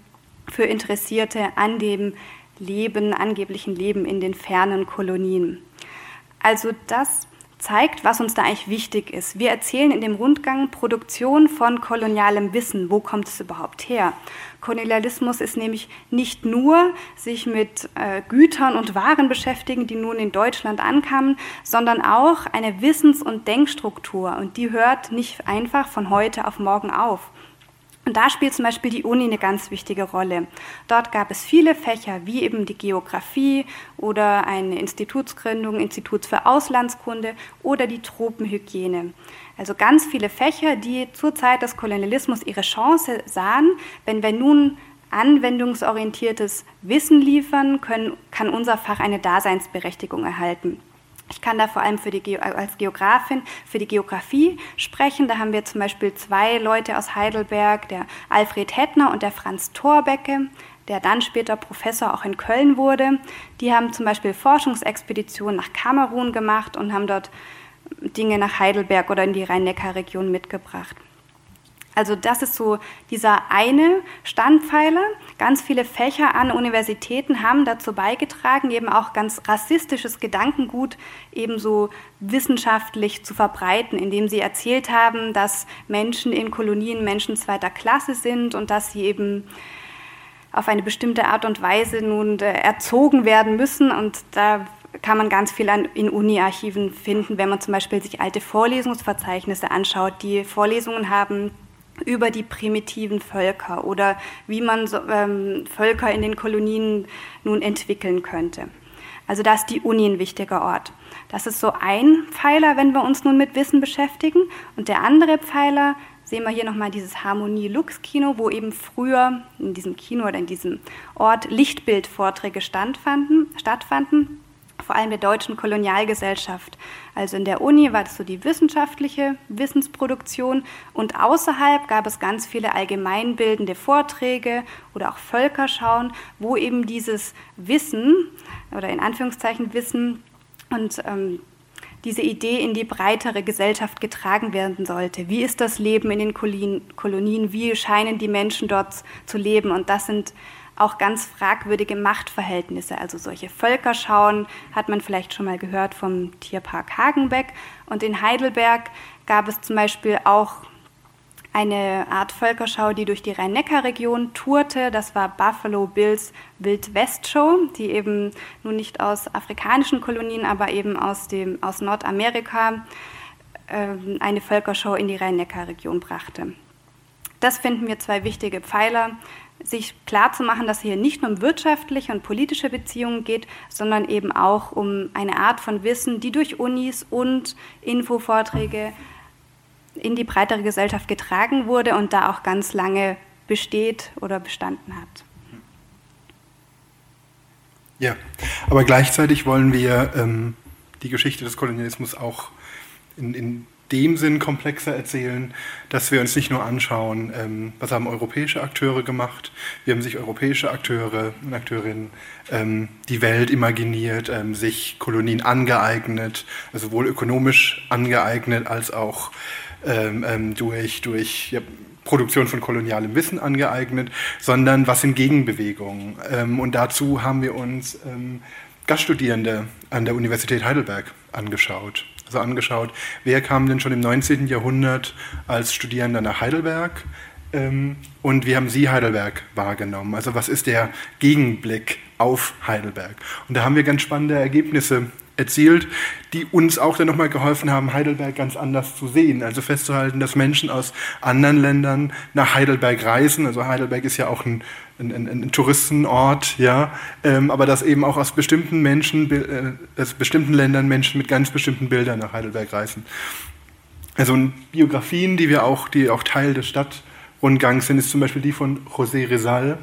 Speaker 2: für Interessierte an dem Leben, angeblichen Leben in den fernen Kolonien. Also das zeigt, was uns da eigentlich wichtig ist. Wir erzählen in dem Rundgang Produktion von kolonialem Wissen. Wo kommt es überhaupt her? Kolonialismus ist nämlich nicht nur sich mit äh, Gütern und Waren beschäftigen, die nun in Deutschland ankamen, sondern auch eine Wissens- und Denkstruktur. Und die hört nicht einfach von heute auf morgen auf. Und da spielt zum Beispiel die Uni eine ganz wichtige Rolle. Dort gab es viele Fächer, wie eben die Geografie oder eine Institutsgründung, Institut für Auslandskunde oder die Tropenhygiene. Also ganz viele Fächer, die zur Zeit des Kolonialismus ihre Chance sahen, wenn wir nun anwendungsorientiertes Wissen liefern, können, kann unser Fach eine Daseinsberechtigung erhalten. Ich kann da vor allem für die, als Geografin für die Geografie sprechen. Da haben wir zum Beispiel zwei Leute aus Heidelberg, der Alfred Hettner und der Franz Thorbecke, der dann später Professor auch in Köln wurde. Die haben zum Beispiel Forschungsexpeditionen nach Kamerun gemacht und haben dort Dinge nach Heidelberg oder in die Rhein-Neckar-Region mitgebracht. Also das ist so dieser eine Standpfeiler. Ganz viele Fächer an Universitäten haben dazu beigetragen, eben auch ganz rassistisches Gedankengut ebenso wissenschaftlich zu verbreiten, indem sie erzählt haben, dass Menschen in Kolonien Menschen zweiter Klasse sind und dass sie eben auf eine bestimmte Art und Weise nun äh, erzogen werden müssen. Und da kann man ganz viel an, in Uni-Archiven finden, wenn man zum Beispiel sich alte Vorlesungsverzeichnisse anschaut. Die Vorlesungen haben über die primitiven Völker oder wie man so, ähm, Völker in den Kolonien nun entwickeln könnte. Also da ist die Uni ein wichtiger Ort. Das ist so ein Pfeiler, wenn wir uns nun mit Wissen beschäftigen. Und der andere Pfeiler, sehen wir hier nochmal dieses Harmonie-Lux-Kino, wo eben früher in diesem Kino oder in diesem Ort Lichtbildvorträge stattfanden vor allem der deutschen Kolonialgesellschaft. Also in der Uni war das so die wissenschaftliche Wissensproduktion und außerhalb gab es ganz viele allgemeinbildende Vorträge oder auch Völkerschauen, wo eben dieses Wissen oder in Anführungszeichen Wissen und ähm, diese Idee in die breitere Gesellschaft getragen werden sollte. Wie ist das Leben in den Kolonien? Wie scheinen die Menschen dort zu leben? Und das sind auch ganz fragwürdige Machtverhältnisse. Also solche Völkerschauen hat man vielleicht schon mal gehört vom Tierpark Hagenbeck. Und in Heidelberg gab es zum Beispiel auch eine Art Völkerschau, die durch die Rhein-Neckar-Region tourte. Das war Buffalo Bills Wild-West-Show, die eben nun nicht aus afrikanischen Kolonien, aber eben aus, dem, aus Nordamerika äh, eine Völkerschau in die Rhein-Neckar-Region brachte. Das finden wir zwei wichtige Pfeiler sich klar zu machen, dass es hier nicht nur um wirtschaftliche und politische Beziehungen geht, sondern eben auch um eine Art von Wissen, die durch Unis und Infovorträge in die breitere Gesellschaft getragen wurde und da auch ganz lange besteht oder bestanden hat.
Speaker 3: Ja, aber gleichzeitig wollen wir ähm, die Geschichte des Kolonialismus auch in, in dem Sinn komplexer erzählen, dass wir uns nicht nur anschauen, ähm, was haben europäische Akteure gemacht, wie haben sich europäische Akteure und Akteurinnen ähm, die Welt imaginiert, ähm, sich Kolonien angeeignet, also sowohl ökonomisch angeeignet als auch ähm, ähm, durch, durch ja, Produktion von kolonialem Wissen angeeignet, sondern was sind Gegenbewegungen. Ähm, und dazu haben wir uns Gaststudierende an der Universität Heidelberg angeschaut. Also angeschaut, wer kam denn schon im 19. Jahrhundert als Studierender nach Heidelberg ähm, und wie haben Sie Heidelberg wahrgenommen? Also was ist der Gegenblick auf Heidelberg? Und da haben wir ganz spannende Ergebnisse erzielt, die uns auch dann nochmal geholfen haben, Heidelberg ganz anders zu sehen. Also festzuhalten, dass Menschen aus anderen Ländern nach Heidelberg reisen. Also Heidelberg ist ja auch ein, ein, ein, ein Touristenort, ja, ähm, aber dass eben auch aus bestimmten Menschen, äh, aus bestimmten Ländern Menschen mit ganz bestimmten Bildern nach Heidelberg reisen. Also Biografien, die wir auch, die auch Teil des Stadtrundgangs sind, ist zum Beispiel die von José Rizal.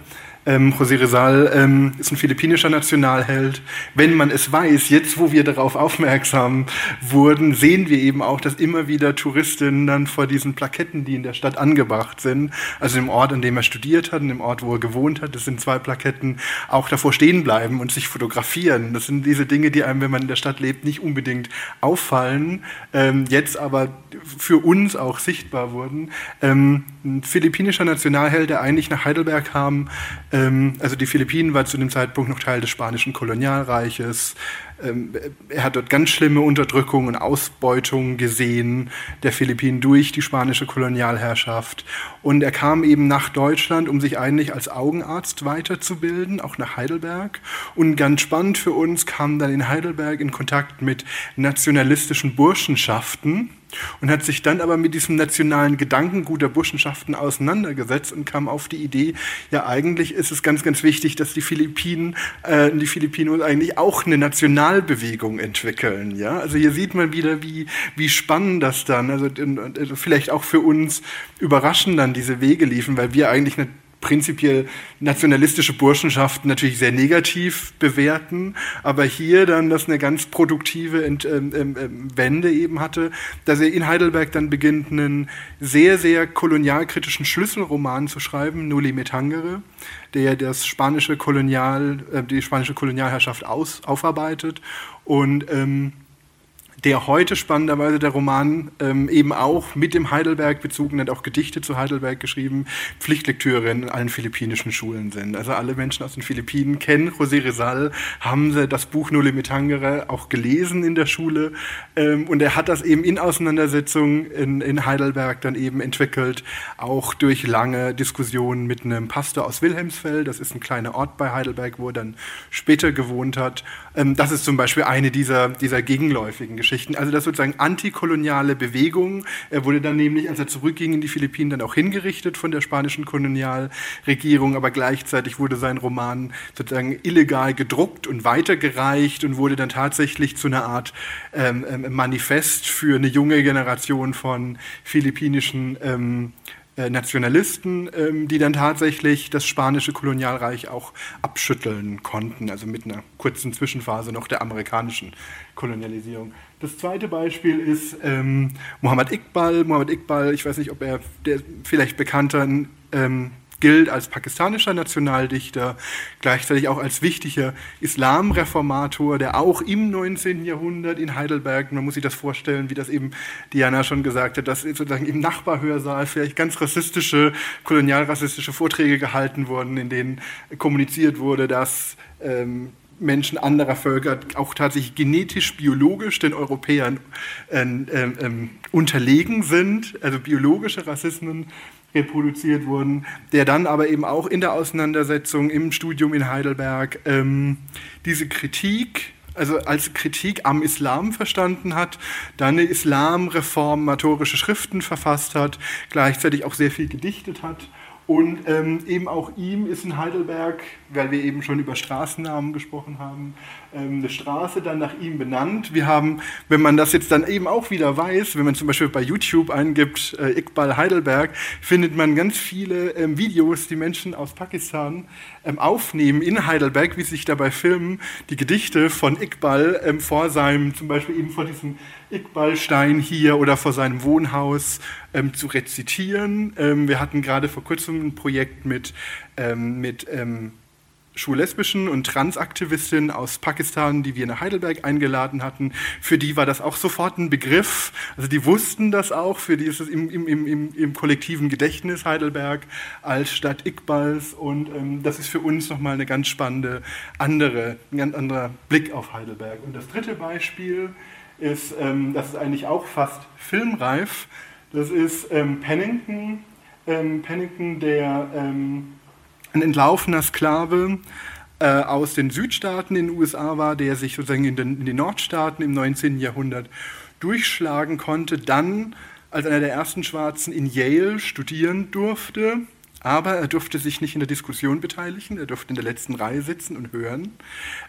Speaker 3: Ähm, José Rizal ähm, ist ein philippinischer Nationalheld. Wenn man es weiß, jetzt wo wir darauf aufmerksam wurden, sehen wir eben auch, dass immer wieder Touristinnen dann vor diesen Plaketten, die in der Stadt angebracht sind, also im Ort, an dem er studiert hat, und im Ort, wo er gewohnt hat, das sind zwei Plaketten, auch davor stehen bleiben und sich fotografieren. Das sind diese Dinge, die einem, wenn man in der Stadt lebt, nicht unbedingt auffallen, ähm, jetzt aber für uns auch sichtbar wurden. Ähm, ein philippinischer Nationalheld, der eigentlich nach Heidelberg kam, ähm, also die Philippinen war zu dem Zeitpunkt noch Teil des spanischen Kolonialreiches. Ähm, er hat dort ganz schlimme Unterdrückung und Ausbeutung gesehen der Philippinen durch die spanische Kolonialherrschaft. Und er kam eben nach Deutschland, um sich eigentlich als Augenarzt weiterzubilden, auch nach Heidelberg. Und ganz spannend für uns kam dann in Heidelberg in Kontakt mit nationalistischen Burschenschaften und hat sich dann aber mit diesem nationalen Gedankengut der Burschenschaften auseinandergesetzt und kam auf die Idee, ja eigentlich ist es ganz, ganz wichtig, dass die Philippinen, äh, die Philippinen eigentlich auch eine Nationalbewegung entwickeln. Ja? Also hier sieht man wieder, wie, wie spannend das dann, also, also vielleicht auch für uns überraschend dann diese Wege liefen, weil wir eigentlich eine prinzipiell nationalistische Burschenschaften natürlich sehr negativ bewerten, aber hier dann das eine ganz produktive Ent, ähm, ähm, ähm, Wende eben hatte, dass er in Heidelberg dann beginnt, einen sehr, sehr kolonialkritischen Schlüsselroman zu schreiben, Nulli Metangere, der das spanische Kolonial, äh, die spanische Kolonialherrschaft aus, aufarbeitet. Und ähm, der heute spannenderweise der Roman ähm, eben auch mit dem Heidelberg bezogen hat, auch Gedichte zu Heidelberg geschrieben, Pflichtlektüre in allen philippinischen Schulen sind. Also alle Menschen aus den Philippinen kennen José Rizal, haben sie das Buch Nulle Mitangere auch gelesen in der Schule ähm, und er hat das eben in Auseinandersetzungen in, in Heidelberg dann eben entwickelt, auch durch lange Diskussionen mit einem Pastor aus Wilhelmsfeld, das ist ein kleiner Ort bei Heidelberg, wo er dann später gewohnt hat. Ähm, das ist zum Beispiel eine dieser, dieser gegenläufigen Geschichten. Geschichten. Also das sozusagen antikoloniale Bewegung. Er wurde dann nämlich, als er zurückging in die Philippinen, dann auch hingerichtet von der spanischen Kolonialregierung, aber gleichzeitig wurde sein Roman sozusagen illegal gedruckt und weitergereicht und wurde dann tatsächlich zu einer Art ähm, ähm Manifest für eine junge Generation von philippinischen ähm, äh, Nationalisten, ähm, die dann tatsächlich das spanische Kolonialreich auch abschütteln konnten, also mit einer kurzen Zwischenphase noch der amerikanischen Kolonialisierung. Das zweite Beispiel ist ähm, Muhammad Iqbal. Muhammad Iqbal, ich weiß nicht, ob er der vielleicht bekannter ähm, gilt als pakistanischer Nationaldichter, gleichzeitig auch als wichtiger Islamreformator, der auch im 19. Jahrhundert in Heidelberg, man muss sich das vorstellen, wie das eben Diana schon gesagt hat, dass sozusagen im Nachbarhörsaal vielleicht ganz rassistische, kolonialrassistische Vorträge gehalten wurden, in denen kommuniziert wurde, dass ähm, Menschen anderer Völker auch tatsächlich genetisch, biologisch den Europäern äh, äh, unterlegen sind, also biologische Rassismen reproduziert wurden, der dann aber eben auch in der Auseinandersetzung im Studium in Heidelberg ähm, diese Kritik also als Kritik am Islam verstanden hat, dann eine islamreformatorische Schriften verfasst hat, gleichzeitig auch sehr viel gedichtet hat Und ähm, eben auch ihm ist in Heidelberg, weil wir eben schon über Straßennamen gesprochen haben, ähm, eine Straße dann nach ihm benannt. Wir haben, wenn man das jetzt dann eben auch wieder weiß, wenn man zum Beispiel bei YouTube eingibt, äh, Iqbal Heidelberg, findet man ganz viele ähm, Videos, die Menschen aus Pakistan ähm, aufnehmen in Heidelberg, wie sie sich dabei filmen, die Gedichte von Iqbal ähm, vor seinem, zum Beispiel eben vor diesem Iqbal-Stein hier oder vor seinem Wohnhaus ähm, zu rezitieren. Ähm, wir hatten gerade vor kurzem ein Projekt mit, ähm, mit schwul-lesbischen und Transaktivistinnen aus Pakistan, die wir nach Heidelberg eingeladen hatten. Für die war das auch sofort ein Begriff. Also die wussten das auch, für die ist es im, im, im, im kollektiven Gedächtnis Heidelberg als Stadt Iqbals. Und ähm, das ist für uns nochmal eine ganz spannende andere, ein ganz anderer Blick auf Heidelberg. Und das dritte Beispiel ist, ähm, das ist eigentlich auch fast filmreif. Das ist ähm, Pennington, ähm, Pennington, der ähm, ein entlaufener Sklave äh, aus den Südstaaten in den USA war, der sich sozusagen in den, in den Nordstaaten im 19. Jahrhundert durchschlagen konnte, dann als einer der ersten Schwarzen in Yale studieren durfte, aber er durfte sich nicht in der Diskussion beteiligen, er durfte in der letzten Reihe sitzen und hören.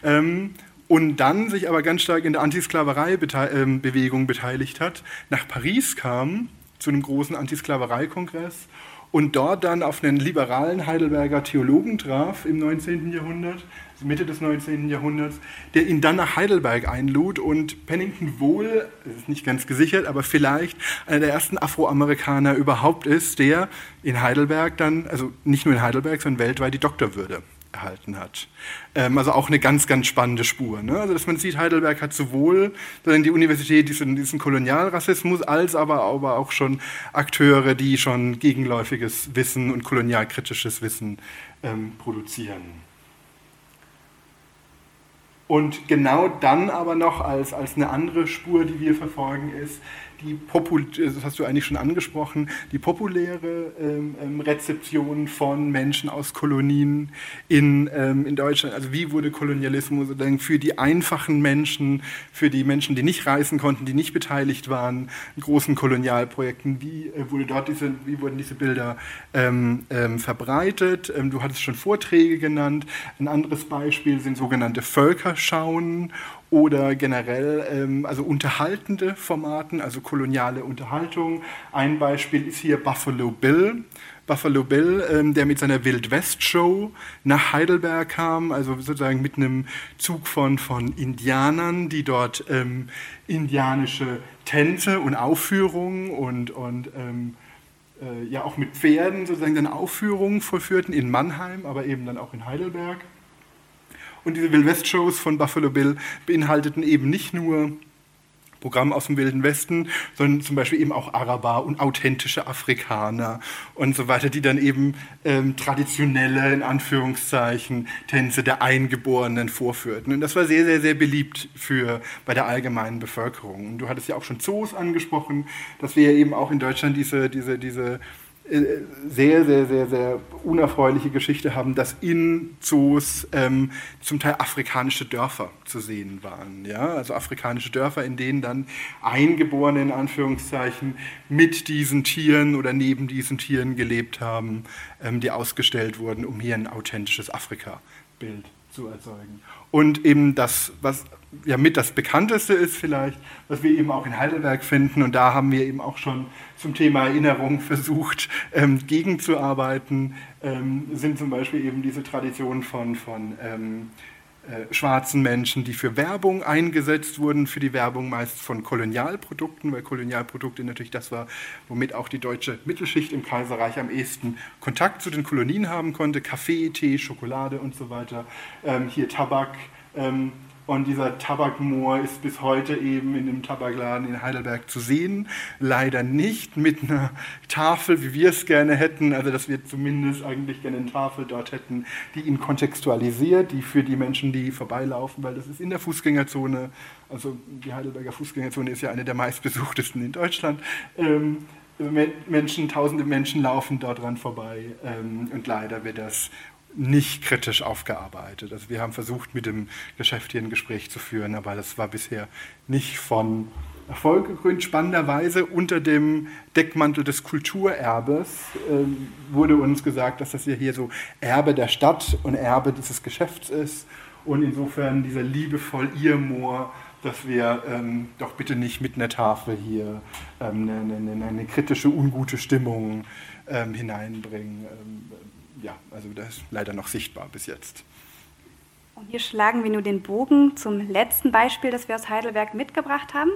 Speaker 3: Ähm, und dann sich aber ganz stark in der Antisklaverei-Bewegung beteiligt hat, nach Paris kam zu einem großen Antisklaverei-Kongress und dort dann auf einen liberalen Heidelberger Theologen traf im 19. Jahrhundert, Mitte des 19. Jahrhunderts, der ihn dann nach Heidelberg einlud und Pennington wohl, das ist nicht ganz gesichert, aber vielleicht einer der ersten Afroamerikaner überhaupt ist, der in Heidelberg dann, also nicht nur in Heidelberg, sondern weltweit die Doktorwürde erhalten hat. Ähm, also auch eine ganz, ganz spannende Spur. Ne? Also dass man sieht, Heidelberg hat sowohl die Universität diesen, diesen Kolonialrassismus, als aber, aber auch schon Akteure, die schon gegenläufiges Wissen und kolonialkritisches Wissen ähm, produzieren. Und genau dann aber noch als, als eine andere Spur, die wir verfolgen, ist, die Popul das hast du eigentlich schon angesprochen, die populäre ähm, ähm, Rezeption von Menschen aus Kolonien in, ähm, in Deutschland. Also wie wurde Kolonialismus für die einfachen Menschen, für die Menschen, die nicht reisen konnten, die nicht beteiligt waren in großen Kolonialprojekten, wie, äh, wurde dort diese, wie wurden diese Bilder ähm, ähm, verbreitet? Ähm, du hattest schon Vorträge genannt. Ein anderes Beispiel sind sogenannte Völkerschauen oder generell ähm, also unterhaltende Formaten, also koloniale Unterhaltung. Ein Beispiel ist hier Buffalo Bill. Buffalo Bill, ähm, der mit seiner Wild West Show nach Heidelberg kam, also sozusagen mit einem Zug von, von Indianern, die dort ähm, indianische Tänze und Aufführungen und, und ähm, äh, ja auch mit Pferden sozusagen dann Aufführungen vollführten in Mannheim, aber eben dann auch in Heidelberg. Und diese Wild West Shows von Buffalo Bill beinhalteten eben nicht nur Programm aus dem Wilden Westen, sondern zum Beispiel eben auch Araber und authentische Afrikaner und so weiter, die dann eben ähm, traditionelle, in Anführungszeichen, Tänze der Eingeborenen vorführten. Und das war sehr, sehr, sehr beliebt für, bei der allgemeinen Bevölkerung. Und du hattest ja auch schon Zoos angesprochen, dass wir eben auch in Deutschland diese, diese, diese sehr, sehr, sehr, sehr unerfreuliche Geschichte haben, dass in Zoos ähm, zum Teil afrikanische Dörfer zu sehen waren. Ja? Also afrikanische Dörfer, in denen dann Eingeborene in Anführungszeichen mit diesen Tieren oder neben diesen Tieren gelebt haben, ähm, die ausgestellt wurden, um hier ein authentisches Afrika-Bild zu erzeugen. Und eben das, was ja mit das bekannteste ist vielleicht, was wir eben auch in Heidelberg finden. Und da haben wir eben auch schon zum Thema Erinnerung versucht, ähm, gegenzuarbeiten, ähm, sind zum Beispiel eben diese Traditionen von, von ähm, äh, schwarzen Menschen, die für Werbung eingesetzt wurden, für die Werbung meist von Kolonialprodukten, weil Kolonialprodukte natürlich das war, womit auch die deutsche Mittelschicht im Kaiserreich am ehesten Kontakt zu den Kolonien haben konnte. Kaffee, Tee, Schokolade und so weiter. Ähm, hier Tabak. Und dieser Tabakmoor ist bis heute eben in dem Tabakladen in Heidelberg zu sehen. Leider nicht mit einer Tafel, wie wir es gerne hätten. Also, dass wir zumindest eigentlich gerne eine Tafel dort hätten, die ihn kontextualisiert, die für die Menschen, die vorbeilaufen, weil das ist in der Fußgängerzone, also die Heidelberger Fußgängerzone ist ja eine der meistbesuchtesten in Deutschland. Ähm, Menschen, tausende Menschen laufen dort dran vorbei ähm, und leider wird das nicht kritisch aufgearbeitet. Also wir haben versucht, mit dem Geschäft hier ein Gespräch zu führen, aber das war bisher nicht von Erfolg gekrönt. Spannenderweise unter dem Deckmantel des Kulturerbes äh, wurde uns gesagt, dass das hier so Erbe der Stadt und Erbe dieses Geschäfts ist. Und insofern dieser liebevoll Irrmoor, dass wir ähm, doch bitte nicht mit einer Tafel hier ähm, eine, eine, eine, kritische, ungute Stimmung ähm, hineinbringen. Ja, also das ist leider noch sichtbar bis jetzt.
Speaker 2: Und hier schlagen wir nur den Bogen zum letzten Beispiel, das wir aus Heidelberg mitgebracht haben.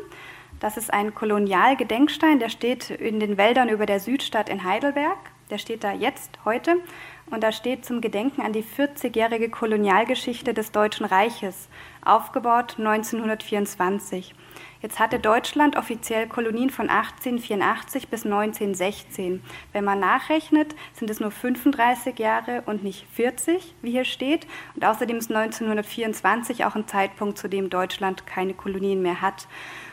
Speaker 2: Das ist ein Kolonialgedenkstein, der steht in den Wäldern über der Südstadt in Heidelberg. Der steht da jetzt, heute. Und da steht zum Gedenken an die 40-jährige Kolonialgeschichte des Deutschen Reiches, aufgebaut 1924. Jetzt hatte Deutschland offiziell Kolonien von 1884 bis 1916. Wenn man nachrechnet, sind es nur 35 Jahre und nicht 40, wie hier steht. Und außerdem ist 1924 auch ein Zeitpunkt, zu dem Deutschland keine Kolonien mehr hat.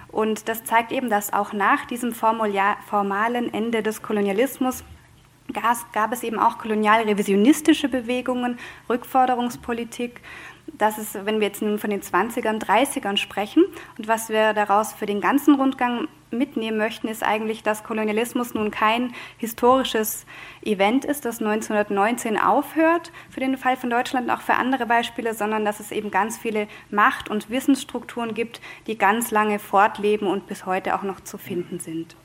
Speaker 2: Und das zeigt eben, dass auch nach diesem formalen Ende des Kolonialismus gab es eben auch kolonialrevisionistische Bewegungen, Rückforderungspolitik das ist, wenn wir jetzt nun von den 20ern, 30ern sprechen. Und was wir daraus für den ganzen Rundgang mitnehmen möchten, ist eigentlich, dass Kolonialismus nun kein historisches Event ist, das 1919 aufhört, für den Fall von Deutschland und auch für andere Beispiele, sondern dass es eben ganz viele Macht- und Wissensstrukturen gibt, die ganz lange fortleben und bis heute auch noch zu finden sind.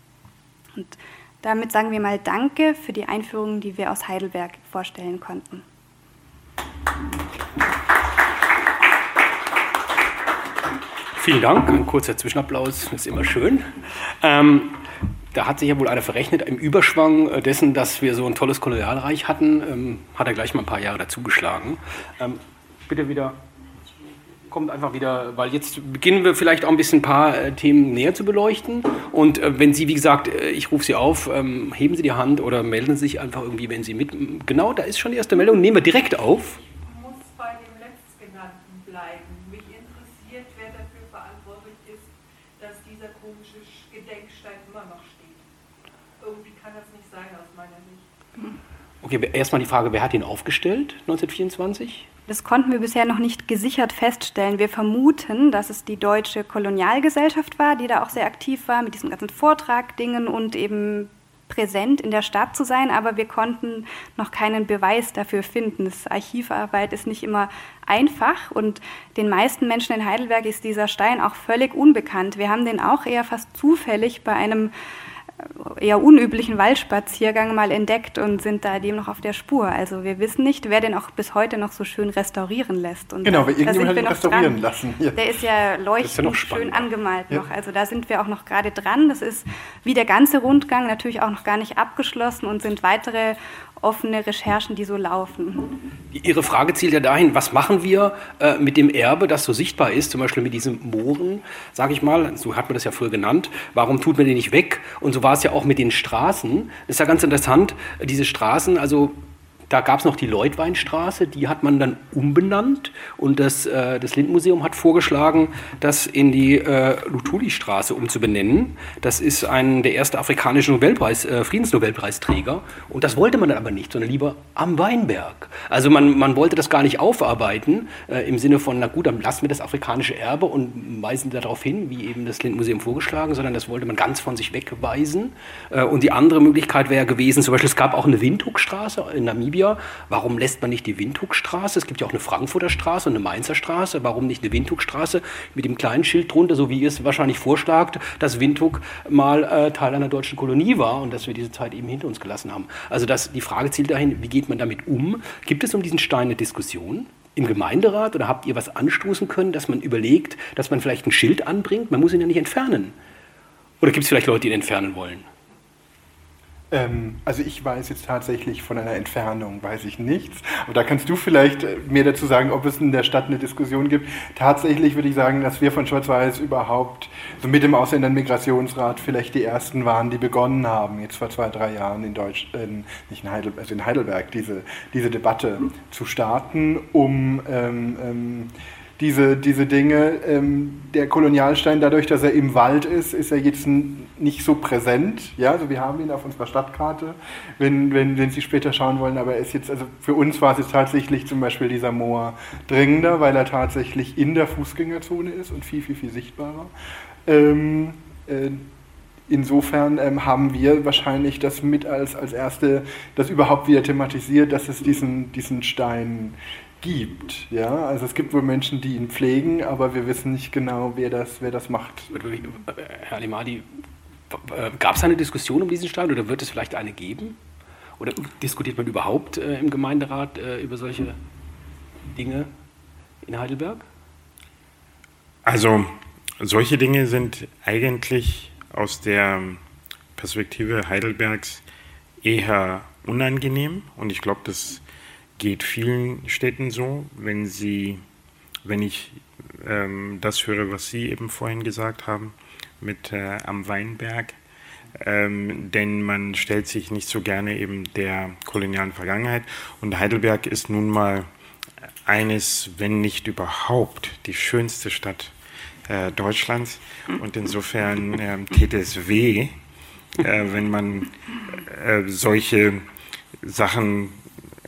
Speaker 2: Und damit sagen wir mal Danke für die Einführung, die wir aus Heidelberg vorstellen konnten.
Speaker 1: Vielen Dank. Ein kurzer Zwischenapplaus ist immer schön. Ähm, da hat sich ja wohl einer verrechnet, im Überschwang äh, dessen, dass wir so ein tolles Kolonialreich hatten, ähm, hat er gleich mal ein paar Jahre dazugeschlagen. Ähm, bitte wieder, kommt einfach wieder, weil jetzt beginnen wir vielleicht auch ein bisschen ein paar äh, Themen näher zu beleuchten. Und äh, wenn Sie, wie gesagt, äh, ich rufe Sie auf, ähm, heben Sie die Hand oder melden Sie sich einfach irgendwie, wenn Sie mit. Genau, da ist schon die erste Meldung, nehmen wir direkt auf. Okay, erstmal die Frage, wer hat ihn aufgestellt 1924?
Speaker 2: Das konnten wir bisher noch nicht gesichert feststellen. Wir vermuten, dass es die deutsche Kolonialgesellschaft war, die da auch sehr aktiv war mit diesen ganzen Vortragdingen und eben präsent in der Stadt zu sein, aber wir konnten noch keinen Beweis dafür finden. Das Archivarbeit ist nicht immer einfach und den meisten Menschen in Heidelberg ist dieser Stein auch völlig unbekannt. Wir haben den auch eher fast zufällig bei einem eher unüblichen Waldspaziergang mal entdeckt und sind da dem noch auf der Spur. Also wir wissen nicht, wer den auch bis heute noch so schön restaurieren lässt. Und
Speaker 3: genau, da, irgendjemand hat ihn restaurieren dran. lassen.
Speaker 2: Ja. Der ist ja leuchtend ist ja schön angemalt ja. noch. Also da sind wir auch noch gerade dran. Das ist wie der ganze Rundgang natürlich auch noch gar nicht abgeschlossen und sind weitere offene Recherchen, die so laufen.
Speaker 1: Ihre Frage zielt ja dahin, was machen wir äh, mit dem Erbe, das so sichtbar ist, zum Beispiel mit diesen Mooren, sage ich mal, so hat man das ja früher genannt, warum tut man die nicht weg? Und so war es ja auch mit den Straßen. Das ist ja ganz interessant, diese Straßen, also da gab es noch die Leutweinstraße, die hat man dann umbenannt und das, äh, das Lindmuseum hat vorgeschlagen, das in die äh, Luthuli-Straße umzubenennen. Das ist ein, der erste afrikanische Nobelpreis, äh, Friedensnobelpreisträger und das wollte man dann aber nicht, sondern lieber am Weinberg. Also man, man wollte das gar nicht aufarbeiten äh, im Sinne von, na gut, dann lassen wir das afrikanische Erbe und weisen darauf hin, wie eben das Lindmuseum vorgeschlagen, sondern das wollte man ganz von sich wegweisen. Äh, und die andere Möglichkeit wäre gewesen, zum Beispiel es gab auch eine Windhoekstraße in Namibia, wir, warum lässt man nicht die Windhugstraße? Es gibt ja auch eine Frankfurter Straße und eine Mainzer Straße. Warum nicht eine Windhugstraße mit dem kleinen Schild drunter, so wie ihr es wahrscheinlich vorschlagt, dass Windhug mal äh, Teil einer deutschen Kolonie war und dass wir diese Zeit eben hinter uns gelassen haben. Also das, die Frage zielt dahin, wie geht man damit um? Gibt es um diesen Stein eine Diskussion? im Gemeinderat oder habt ihr was anstoßen können, dass man überlegt, dass man vielleicht ein Schild anbringt? Man muss ihn ja nicht entfernen. Oder gibt es vielleicht Leute, die ihn entfernen wollen?
Speaker 3: Ähm, also ich weiß jetzt tatsächlich von einer Entfernung, weiß ich nichts. Aber da kannst du vielleicht äh, mehr dazu sagen, ob es in der Stadt eine Diskussion gibt. Tatsächlich würde ich sagen, dass wir von Schwarz-Weiß überhaupt so mit dem Ausländer-Migrationsrat vielleicht die ersten waren, die begonnen haben, jetzt vor zwei, drei Jahren in Deutsch, äh, nicht in Heidelberg, also in Heidelberg, diese, diese Debatte zu starten, um ähm, ähm, diese, diese Dinge. Ähm, der Kolonialstein, dadurch, dass er im Wald ist, ist er jetzt nicht so präsent. Ja, also wir haben ihn auf unserer Stadtkarte, wenn, wenn, wenn Sie später schauen wollen, aber er ist jetzt, also für uns war es jetzt tatsächlich zum Beispiel dieser Moor dringender, weil er tatsächlich in der Fußgängerzone ist und viel, viel, viel sichtbarer. Ähm, Äh, insofern ähm, haben wir wahrscheinlich das mit als, als erste, das überhaupt wieder thematisiert, dass es diesen, diesen Stein gibt. Ja? Also es gibt wohl Menschen, die ihn pflegen, aber wir wissen nicht genau, wer das, wer das macht.
Speaker 1: Herr Alimadi, gab es eine Diskussion um diesen Stein oder wird es vielleicht eine geben? Oder diskutiert man überhaupt äh, im Gemeinderat äh, über solche Dinge in Heidelberg?
Speaker 4: Also solche Dinge sind eigentlich aus der Perspektive Heidelbergs eher unangenehm und ich glaube, das geht vielen Städten so, wenn sie, wenn ich ähm, das höre, was Sie eben vorhin gesagt haben mit äh, am Weinberg, ähm, denn man stellt sich nicht so gerne eben der kolonialen Vergangenheit und Heidelberg ist nun mal eines, wenn nicht überhaupt, die schönste Stadt äh, Deutschlands. Und insofern äh, täte es weh, äh, wenn man äh, solche Sachen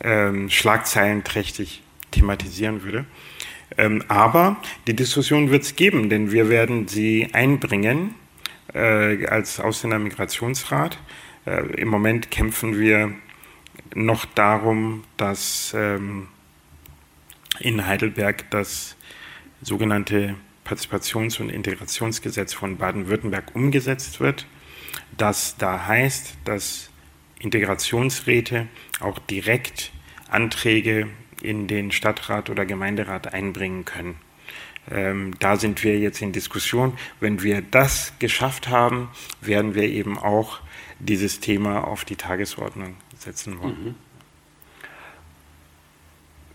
Speaker 4: ähm, schlagzeilenträchtig thematisieren würde. Ähm, aber die Diskussion wird es geben, denn wir werden sie einbringen äh, als Ausländermigrationsrat. Äh, Im Moment kämpfen wir noch darum, dass ähm, in Heidelberg das sogenannte Partizipations- und Integrationsgesetz von Baden-Württemberg umgesetzt wird. Das da heißt, dass Integrationsräte auch direkt Anträge in den Stadtrat oder Gemeinderat einbringen können. Ähm, da sind wir jetzt in Diskussion. Wenn wir das geschafft haben, werden wir eben auch dieses Thema auf die Tagesordnung setzen wollen. Mhm.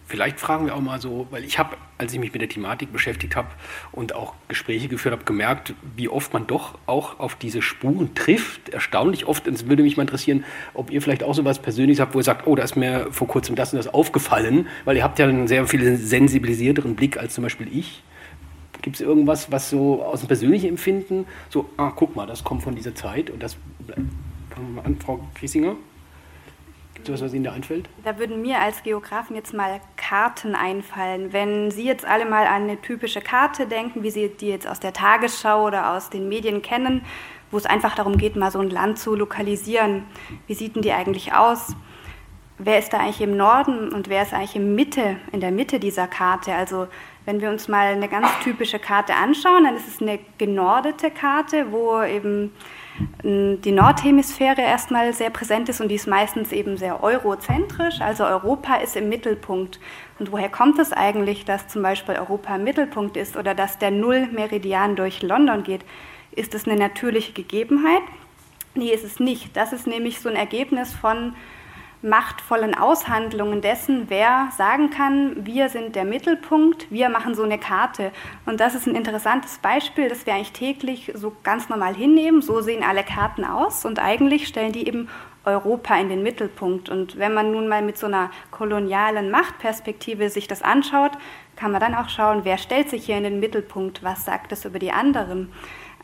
Speaker 1: Vielleicht fragen wir auch mal so, weil ich habe, als ich mich mit der Thematik beschäftigt habe und auch Gespräche geführt habe, gemerkt, wie oft man doch auch auf diese Spuren trifft. Erstaunlich oft. Und es würde mich mal interessieren, ob ihr vielleicht auch so was Persönliches habt, wo ihr sagt, oh, da ist mir vor kurzem das und das aufgefallen, weil ihr habt ja einen sehr viel sensibilisierteren Blick als zum Beispiel ich. Gibt es irgendwas, was so aus dem persönlichen Empfinden, so, ah, guck mal, das kommt von dieser Zeit und das, fangen wir mal an, Frau Kriesinger? Gibt was, was Ihnen da einfällt?
Speaker 2: Da würden mir als Geografen jetzt mal Karten einfallen. Wenn Sie jetzt alle mal an eine typische Karte denken, wie Sie die jetzt aus der Tagesschau oder aus den Medien kennen, wo es einfach darum geht, mal so ein Land zu lokalisieren. Wie sieht denn die eigentlich aus? Wer ist da eigentlich im Norden und wer ist eigentlich in, Mitte, in der Mitte dieser Karte? Also wenn wir uns mal eine ganz typische Karte anschauen, dann ist es eine genordete Karte, wo eben die Nordhemisphäre erstmal sehr präsent ist und die ist meistens eben sehr eurozentrisch, also Europa ist im Mittelpunkt. Und woher kommt es eigentlich, dass zum Beispiel Europa im Mittelpunkt ist oder dass der Nullmeridian durch London geht? Ist es eine natürliche Gegebenheit? Nee, ist es nicht. Das ist nämlich so ein Ergebnis von machtvollen Aushandlungen dessen, wer sagen kann, wir sind der Mittelpunkt, wir machen so eine Karte. Und das ist ein interessantes Beispiel, das wir eigentlich täglich so ganz normal hinnehmen. So sehen alle Karten aus und eigentlich stellen die eben Europa in den Mittelpunkt. Und wenn man nun mal mit so einer kolonialen Machtperspektive sich das anschaut, kann man dann auch schauen, wer stellt sich hier in den Mittelpunkt, was sagt das über die anderen.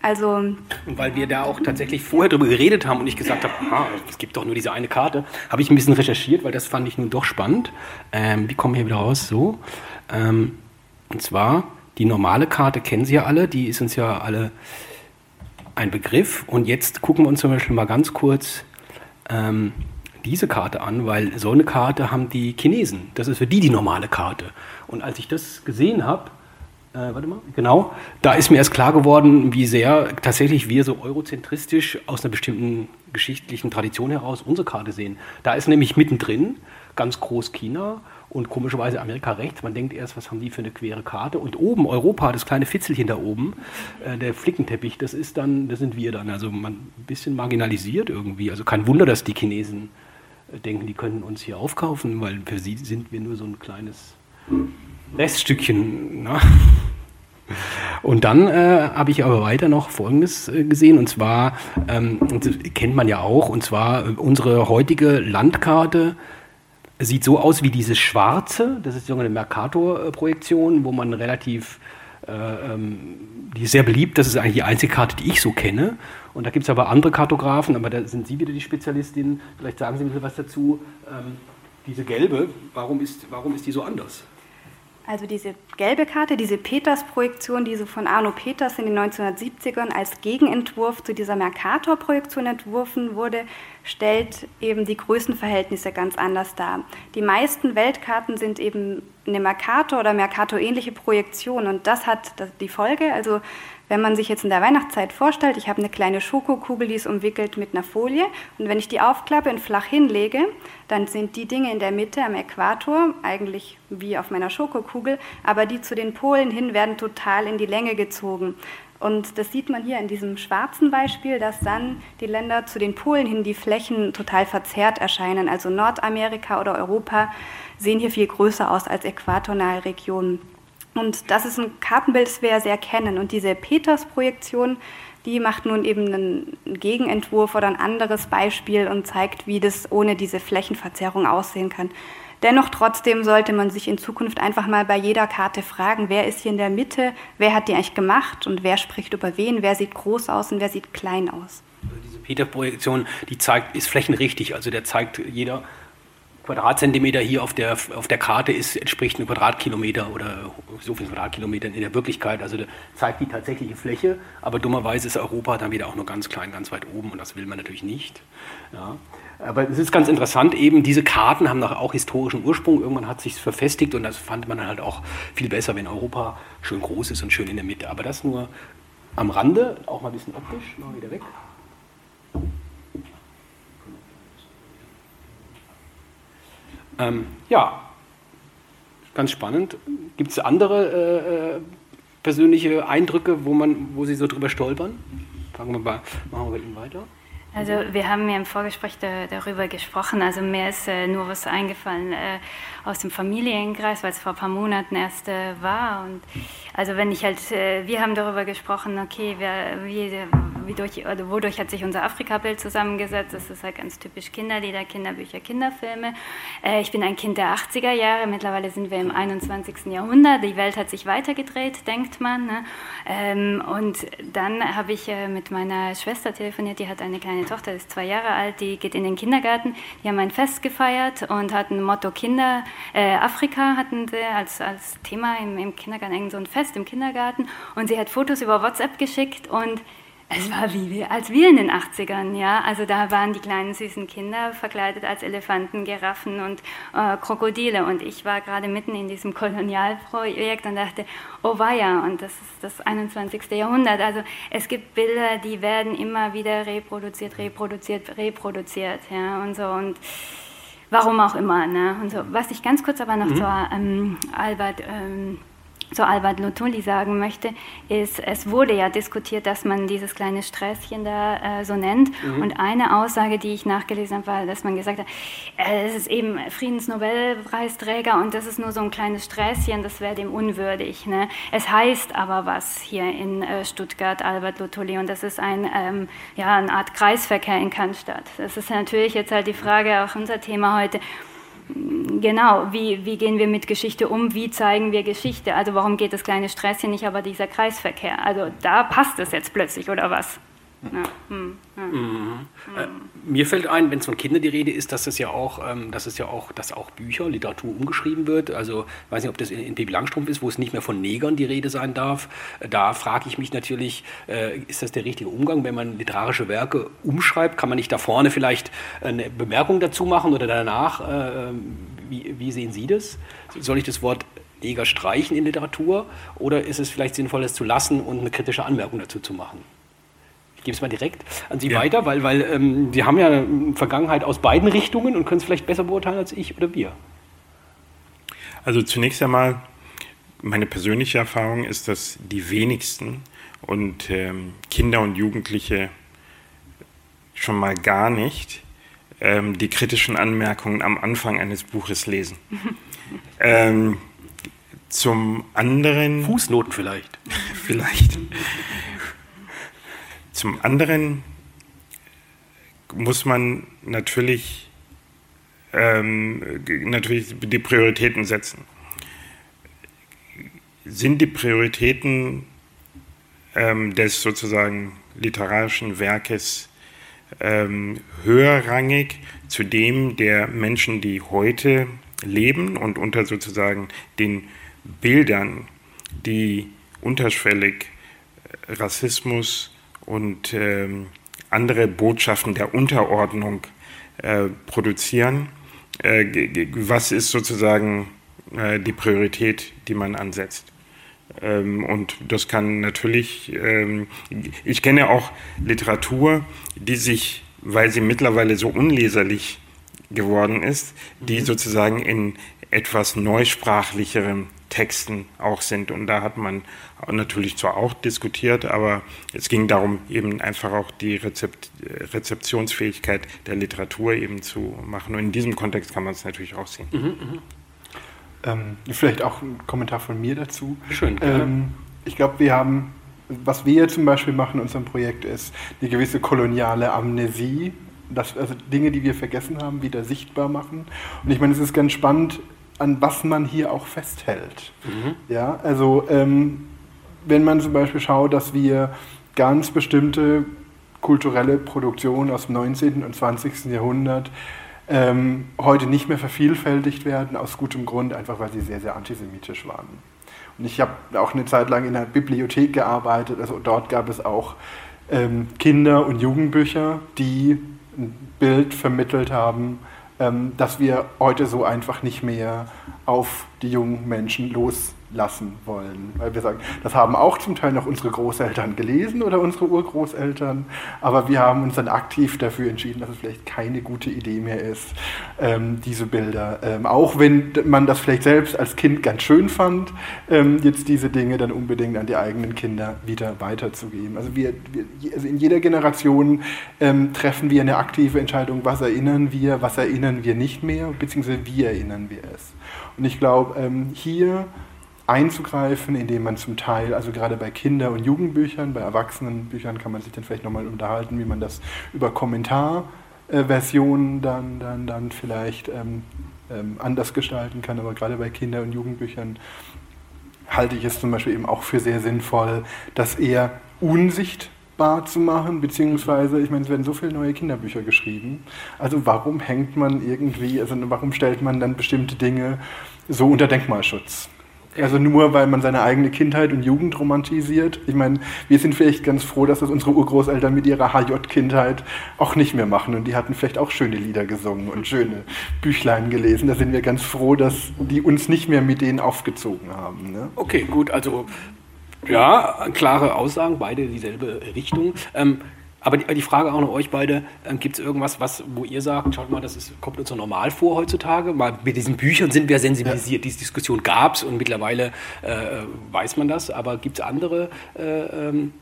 Speaker 2: Also,
Speaker 1: und weil wir da auch tatsächlich vorher darüber geredet haben und ich gesagt habe, aha, es gibt doch nur diese eine Karte, habe ich ein bisschen recherchiert, weil das fand ich nun doch spannend. Ähm, wie kommen wir hier wieder raus? So. Ähm, und zwar, die normale Karte kennen Sie ja alle, die ist uns ja alle ein Begriff. Und jetzt gucken wir uns zum Beispiel mal ganz kurz ähm, diese Karte an, weil so eine Karte haben die Chinesen. Das ist für die die normale Karte. Und als ich das gesehen habe, äh, warte mal, genau, da ist mir erst klar geworden, wie sehr tatsächlich wir so eurozentristisch aus einer bestimmten geschichtlichen Tradition heraus unsere Karte sehen. Da ist nämlich mittendrin ganz groß China und komischerweise Amerika rechts. Man denkt erst, was haben die für eine quere Karte? Und oben Europa, das kleine Fitzelchen da oben, äh, der Flickenteppich, das ist dann, das sind wir dann. Also man ein bisschen marginalisiert irgendwie. Also kein Wunder, dass die Chinesen äh, denken, die können uns hier aufkaufen, weil für sie sind wir nur so ein kleines Reststückchen. Ne? Und dann äh, habe ich aber weiter noch Folgendes äh, gesehen, und zwar, ähm, kennt man ja auch, und zwar äh, unsere heutige Landkarte sieht so aus wie dieses schwarze, das ist so eine Mercator-Projektion, wo man relativ, äh, ähm, die ist sehr beliebt, das ist eigentlich die einzige Karte, die ich so kenne. Und da gibt es aber andere Kartografen, aber da sind Sie wieder die Spezialistin, vielleicht sagen Sie mir was dazu. Ähm, diese gelbe, warum ist, warum ist die so anders?
Speaker 2: Also diese gelbe Karte, diese Peters-Projektion, die so von Arno Peters in den 1970ern als Gegenentwurf zu dieser Mercator-Projektion entworfen wurde, stellt eben die Größenverhältnisse ganz anders dar. Die meisten Weltkarten sind eben eine Mercator- oder Mercator-ähnliche Projektion und das hat die Folge, also wenn man sich jetzt in der Weihnachtszeit vorstellt, ich habe eine kleine Schokokugel, die ist umwickelt mit einer Folie und wenn ich die aufklappe und flach hinlege, dann sind die Dinge in der Mitte am Äquator eigentlich wie auf meiner Schokokugel, aber die zu den Polen hin werden total in die Länge gezogen. Und das sieht man hier in diesem schwarzen Beispiel, dass dann die Länder zu den Polen hin die Flächen total verzerrt erscheinen. Also Nordamerika oder Europa sehen hier viel größer aus als äquatornahe Regionen. Und das ist ein Kartenbild, das wir ja sehr kennen. Und diese Peters-Projektion, die macht nun eben einen Gegenentwurf oder ein anderes Beispiel und zeigt, wie das ohne diese Flächenverzerrung aussehen kann. Dennoch trotzdem sollte man sich in Zukunft einfach mal bei jeder Karte fragen, wer ist hier in der Mitte, wer hat die eigentlich gemacht und wer spricht über wen, wer sieht groß aus und wer sieht klein aus.
Speaker 1: Also diese Peter-Projektion, die zeigt, ist flächenrichtig, also der zeigt jeder Quadratzentimeter hier auf der, auf der Karte ist, entspricht einem Quadratkilometer oder so viel Quadratkilometern in der Wirklichkeit. Also zeigt die tatsächliche Fläche, aber dummerweise ist Europa dann wieder auch nur ganz klein, ganz weit oben und das will man natürlich nicht. Ja. Aber es ist ganz interessant, eben diese Karten haben auch historischen Ursprung. Irgendwann hat sich verfestigt und das fand man halt auch viel besser, wenn Europa schön groß ist und schön in der Mitte. Aber das nur am Rande, auch mal ein bisschen optisch, mal wieder weg. Ähm, ja, ganz spannend. Gibt es andere äh, äh, persönliche Eindrücke, wo, man, wo Sie so drüber stolpern? Fangen wir mal, machen wir mit Ihnen weiter.
Speaker 5: Also wir haben ja im Vorgespräch da, darüber gesprochen. Also mir ist äh, nur was eingefallen äh, aus dem Familienkreis, weil es vor ein paar Monaten erst äh, war. Und also wenn ich halt, äh, wir haben darüber gesprochen, okay, wer, wie, wie durch, oder wodurch hat sich unser Afrika-Bild zusammengesetzt? Das ist halt ganz typisch Kinderlieder, Kinderbücher, Kinderfilme. Äh, ich bin ein Kind der 80er Jahre. Mittlerweile sind wir im 21. Jahrhundert. Die Welt hat sich weitergedreht, denkt man. Ne? Ähm, und dann habe ich äh, mit meiner Schwester telefoniert. Die hat eine kleine Tochter, ist zwei Jahre alt. Die geht in den Kindergarten. Die haben ein Fest gefeiert und hatten Motto Kinder. Äh, Afrika hatten sie als, als Thema im, im Kindergarten, so ein Fest im Kindergarten. Und sie hat Fotos über WhatsApp geschickt und es war wie wir, als wir in den 80ern, ja. Also da waren die kleinen süßen Kinder verkleidet als Elefanten, Giraffen und äh, Krokodile. Und ich war gerade mitten in diesem Kolonialprojekt und dachte, oh weia, und das ist das 21. Jahrhundert. Also es gibt Bilder, die werden immer wieder reproduziert, reproduziert, reproduziert, ja. Und so und warum auch immer, ne. Und so. Was ich ganz kurz aber noch mhm. zur ähm, Albert ähm, zu Albert Lutuli sagen möchte, ist, es wurde ja diskutiert, dass man dieses kleine Sträßchen da äh, so nennt. Mhm. Und eine Aussage, die ich nachgelesen habe, war, dass man gesagt hat, äh, es ist eben Friedensnobelpreisträger und das ist nur so ein kleines Sträßchen, das wäre dem unwürdig. Ne? Es heißt aber was hier in äh, Stuttgart, Albert Lutuli, und das ist ein, ähm, ja, eine Art Kreisverkehr in Cannstatt. Das ist natürlich jetzt halt die Frage, auch unser Thema heute, genau, wie, wie gehen wir mit Geschichte um, wie zeigen wir Geschichte, also warum geht das kleine Sträßchen nicht, aber dieser Kreisverkehr, also da passt es jetzt plötzlich oder was? Ja.
Speaker 1: Hm. Ja. Mhm. Äh, mir fällt ein, wenn es von Kindern die Rede ist, dass es ja auch, ähm, dass es ja auch, dass auch Bücher, Literatur umgeschrieben wird. Also ich weiß nicht, ob das in, in Baby Langstrumpf ist, wo es nicht mehr von Negern die Rede sein darf. Da frage ich mich natürlich, äh, ist das der richtige Umgang, wenn man literarische Werke umschreibt? Kann man nicht da vorne vielleicht eine Bemerkung dazu machen oder danach? Äh, wie, wie sehen Sie das? Soll ich das Wort Neger streichen in Literatur oder ist es vielleicht sinnvoll, es zu lassen und eine kritische Anmerkung dazu zu machen? Ich gebe es mal direkt an Sie ja. weiter, weil, weil ähm, Sie haben ja eine Vergangenheit aus beiden Richtungen und können es vielleicht besser beurteilen als ich oder wir.
Speaker 4: Also zunächst einmal, meine persönliche Erfahrung ist, dass die wenigsten und ähm, Kinder und Jugendliche schon mal gar nicht ähm, die kritischen Anmerkungen am Anfang eines Buches lesen. [laughs] ähm, zum anderen.
Speaker 1: Fußnoten vielleicht. [laughs]
Speaker 4: vielleicht. Zum anderen muss man natürlich, ähm, natürlich die Prioritäten setzen. Sind die Prioritäten ähm, des sozusagen literarischen Werkes ähm, höherrangig zu dem der Menschen, die heute leben und unter sozusagen den Bildern, die unterschwellig Rassismus und ähm, andere Botschaften der Unterordnung äh, produzieren. Äh, was ist sozusagen äh, die Priorität, die man ansetzt? Ähm, und das kann natürlich, ähm, ich kenne auch Literatur, die sich, weil sie mittlerweile so unleserlich geworden ist, die sozusagen in etwas neusprachlicherem Texten auch sind. Und da hat man natürlich zwar auch diskutiert, aber es ging darum, eben einfach auch die Rezept Rezeptionsfähigkeit der Literatur eben zu machen. Und in diesem Kontext kann man es natürlich auch sehen. Mhm, mh.
Speaker 3: ähm, vielleicht auch ein Kommentar von mir dazu.
Speaker 1: Schön.
Speaker 3: Ähm, ich glaube, wir haben, was wir zum Beispiel machen in unserem Projekt, ist eine gewisse koloniale Amnesie. Das, also Dinge, die wir vergessen haben, wieder sichtbar machen. Und ich meine, es ist ganz spannend, an was man hier auch festhält. Mhm. Ja, also ähm, wenn man zum Beispiel schaut, dass wir ganz bestimmte kulturelle Produktionen aus dem 19. und 20. Jahrhundert ähm, heute nicht mehr vervielfältigt werden, aus gutem Grund, einfach weil sie sehr, sehr antisemitisch waren. Und ich habe auch eine Zeit lang in einer Bibliothek gearbeitet, also dort gab es auch ähm, Kinder- und Jugendbücher, die ein Bild vermittelt haben, dass wir heute so einfach nicht mehr auf die jungen Menschen los lassen wollen. Weil wir sagen, das haben auch zum Teil noch unsere Großeltern gelesen oder unsere Urgroßeltern, aber wir haben uns dann aktiv dafür entschieden, dass es vielleicht keine gute Idee mehr ist, ähm, diese Bilder, ähm, auch wenn man das vielleicht selbst als Kind ganz schön fand, ähm, jetzt diese Dinge dann unbedingt an die eigenen Kinder wieder weiterzugeben. Also, wir, wir also in jeder Generation ähm, treffen wir eine aktive Entscheidung, was erinnern wir, was erinnern wir nicht mehr, beziehungsweise wie erinnern wir es. Und ich glaube, ähm, hier einzugreifen, indem man zum Teil, also gerade bei Kinder- und Jugendbüchern, bei Erwachsenenbüchern kann man sich dann vielleicht nochmal unterhalten, wie man das über Kommentarversionen dann, dann, dann vielleicht ähm, ähm, anders gestalten kann. Aber gerade bei Kinder- und Jugendbüchern halte ich es zum Beispiel eben auch für sehr sinnvoll, das eher unsichtbar zu machen, beziehungsweise, ich meine, es werden so viele neue Kinderbücher geschrieben. Also warum hängt man irgendwie, also warum stellt man dann bestimmte Dinge so unter Denkmalschutz? Also nur, weil man seine eigene Kindheit und Jugend romantisiert. Ich meine, wir sind vielleicht ganz froh, dass das unsere Urgroßeltern mit ihrer HJ-Kindheit auch nicht mehr machen. Und die hatten vielleicht auch schöne Lieder gesungen und schöne Büchlein gelesen. Da sind wir ganz froh, dass die uns nicht mehr mit denen aufgezogen haben. Ne?
Speaker 1: Okay, gut. Also ja, klare Aussagen, beide dieselbe Richtung. Ähm, aber die, die, Frage auch noch euch beide, äh, gibt es irgendwas, was, wo ihr sagt, schaut mal, das ist, kommt uns so normal vor heutzutage? Mal mit diesen Büchern sind wir sensibilisiert, ja. diese Diskussion gab es und mittlerweile äh, weiß man das, aber gibt es andere, äh, ähm,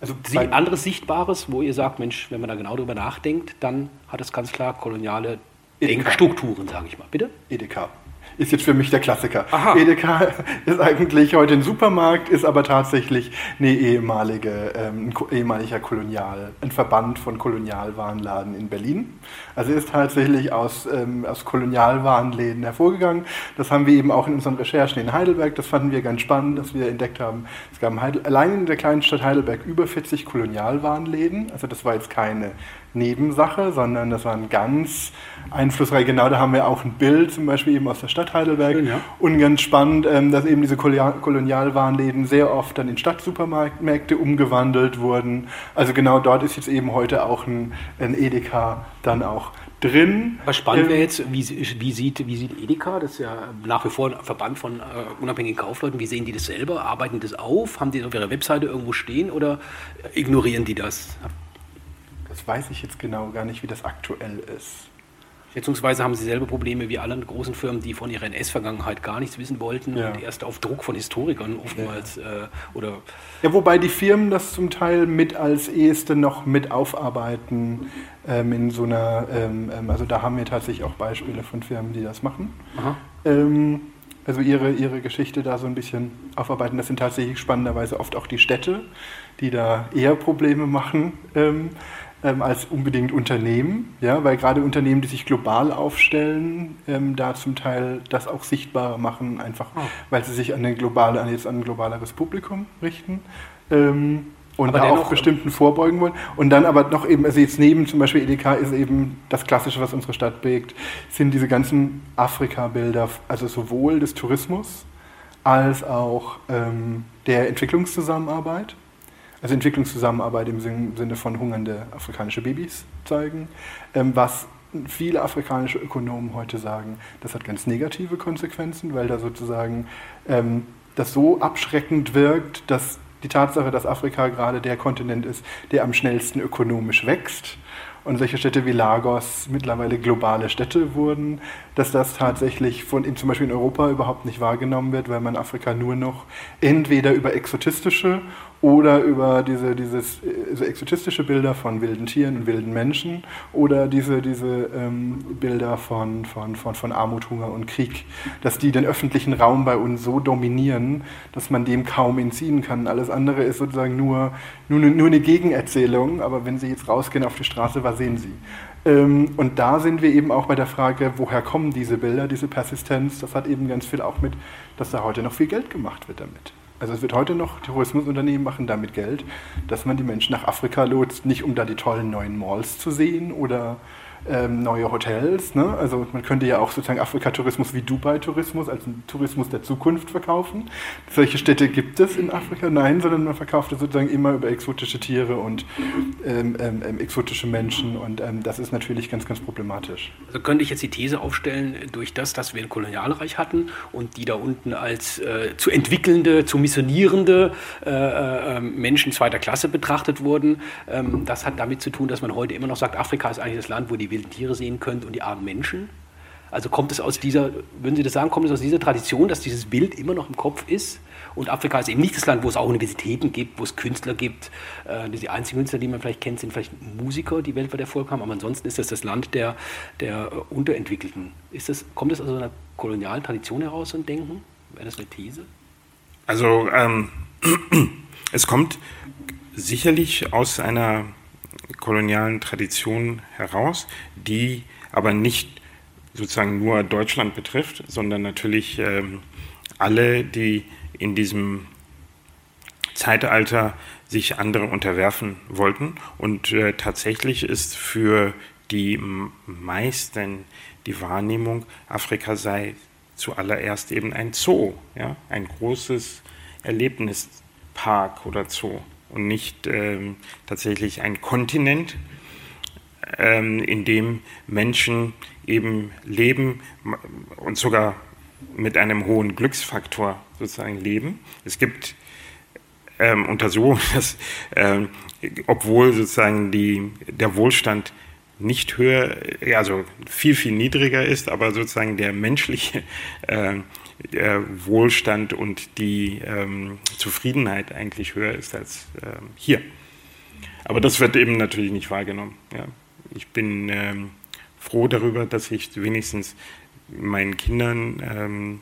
Speaker 1: also anderes Sichtbares, wo ihr sagt, Mensch, wenn man da genau drüber nachdenkt, dann hat es ganz klar koloniale Denkstrukturen, sage ich mal. Bitte?
Speaker 3: Edeka ist jetzt für mich der Klassiker. Aha. Edeka [laughs] ist eigentlich heute ein Supermarkt, ist aber tatsächlich eine ehemalige, ähm, ein ehemaliger Kolonial, ein Verband von Kolonialwarenladen in Berlin. Also ist tatsächlich aus, ähm, aus Kolonialwarenläden hervorgegangen. Das haben wir eben auch in unseren Recherchen in Heidelberg, das fanden wir ganz spannend, dass wir entdeckt haben, es gab allein in der kleinen Stadt Heidelberg über 40 Kolonialwarenläden. Also das war jetzt keine Nebensache, sondern das waren ganz einflussreich. Genau, da haben wir auch ein Bild zum Beispiel eben aus der Stadt Heidelberg. Schön, ja. Und ganz spannend, ähm, dass eben diese Kolonialwarenläden sehr oft dann in Stadtsupermärkte umgewandelt wurden. Also genau dort ist jetzt eben heute auch ein, ein Edeka dann auch drin.
Speaker 1: Was spannend wäre ähm, jetzt, wie, wie, sieht, wie sieht Edeka, das ist ja nach wie vor ein Verband von äh, unabhängigen Kaufleuten, wie sehen die das selber? Arbeiten die das auf? Haben die auf ihrer Webseite irgendwo stehen oder ignorieren die das?
Speaker 3: Das weiß ich jetzt genau gar nicht, wie das aktuell ist.
Speaker 1: Schätzungsweise haben sie selber Probleme wie alle großen Firmen, die von ihrer NS-Vergangenheit gar nichts wissen wollten ja. und erst auf Druck von Historikern oftmals ja. äh, oder.
Speaker 3: Ja, wobei die Firmen das zum Teil mit als eheste noch mit aufarbeiten ähm, in so einer, ähm, ähm also da haben wir tatsächlich auch Beispiele von Firmen, die das machen. Ähm, also ihre, ihre Geschichte da so ein bisschen aufarbeiten. Das sind tatsächlich spannenderweise oft auch die Städte, die da eher Probleme machen. Ähm, als unbedingt Unternehmen, ja, weil gerade Unternehmen, die sich global aufstellen, ähm, da zum Teil das auch sichtbarer machen, einfach oh. weil sie sich an, eine globale, an, jetzt an ein globaleres Publikum richten. Ähm, und aber da auch bestimmten vorbeugen wollen. Und dann aber noch eben, also jetzt neben zum Beispiel EDK ist eben das Klassische, was unsere Stadt prägt, sind diese ganzen Afrika-Bilder, also sowohl des Tourismus als auch ähm, der Entwicklungszusammenarbeit. Also Entwicklungszusammenarbeit im Sinne von hungernde afrikanische Babys zeigen, ähm, was viele afrikanische Ökonomen heute sagen, das hat ganz negative Konsequenzen, weil da sozusagen ähm, das so abschreckend wirkt, dass die Tatsache, dass Afrika gerade der Kontinent ist, der am schnellsten ökonomisch wächst und solche Städte wie Lagos mittlerweile globale Städte wurden, dass das tatsächlich von zum Beispiel in Europa überhaupt nicht wahrgenommen wird, weil man Afrika nur noch entweder über exotistische oder über diese dieses, so exotistische Bilder von wilden Tieren und wilden Menschen oder diese, diese ähm, Bilder von, von, von, von Armut, Hunger und Krieg, dass die den öffentlichen Raum bei uns so dominieren, dass man dem kaum entziehen kann. Alles andere ist sozusagen nur, nur, nur eine Gegenerzählung, aber wenn Sie jetzt rausgehen auf die Straße, was sehen Sie? Ähm, und da sind wir eben auch bei der Frage, woher kommen diese Bilder, diese Persistenz? Das hat eben ganz viel auch mit, dass da heute noch viel Geld gemacht wird damit. Also es wird heute noch, Tourismusunternehmen machen damit Geld, dass man die Menschen nach Afrika lotst, nicht um da die tollen neuen Malls zu sehen oder ähm, neue Hotels. Ne? Also man könnte ja auch sozusagen Afrika-Tourismus wie Dubai-Tourismus als Tourismus der Zukunft verkaufen. Solche Städte gibt es in Afrika, nein, sondern man verkauft es sozusagen immer über exotische Tiere und ähm, ähm, ähm exotische Menschen und ähm, das ist natürlich ganz, ganz problematisch.
Speaker 1: Also könnte ich jetzt die These aufstellen, durch das, dass wir ein Kolonialreich hatten und die da unten als äh, zu entwickelnde, zu missionierende äh, äh, ähm, Menschen zweiter Klasse betrachtet wurden, das hat damit zu tun, dass man heute immer noch sagt, Afrika ist eigentlich das Land, wo die wilden Tiere sehen könnt und die armen Menschen? Also kommt es aus dieser, würden Sie das sagen, kommt es aus dieser Tradition, dass dieses Bild immer noch im Kopf ist? Und Afrika ist eben nicht das Land, wo es auch Universitäten gibt, wo es Künstler gibt. Äh, die einzigen Künstler, die man vielleicht kennt, sind vielleicht Musiker, die weltweit Erfolg haben. Aber ansonsten ist das das Land der, der äh, Unterentwickelten. Ist das, kommt das aus einer kolonialen Tradition heraus, ein Denken? Wäre das eine These?
Speaker 4: Also ähm, [clears throat] es kommt sicherlich aus einer kolonialen Tradition heraus, die aber nicht sozusagen nur Deutschland betrifft, sondern natürlich ähm, alle, die in diesem Zeitalter sich andere unterwerfen wollten. Und äh, tatsächlich ist für die meisten die Wahrnehmung, Afrika sei zuallererst eben ein Zoo, ja? ein großes Erlebnispark oder Zoo und nicht ähm, tatsächlich ein Kontinent, ähm, in dem Menschen eben leben und sogar mit einem hohen Glücksfaktor sozusagen leben. Es gibt ähm, Untersuchungen, [laughs] dass ähm, obwohl sozusagen die, der Wohlstand nicht höher, also viel, viel niedriger ist, aber sozusagen der menschliche äh, Wohlstand und die ähm, Zufriedenheit eigentlich höher ist als ähm, hier. Aber das wird eben natürlich nicht wahrgenommen. Ja. Ich bin ähm, froh darüber, dass ich wenigstens meinen Kindern ähm,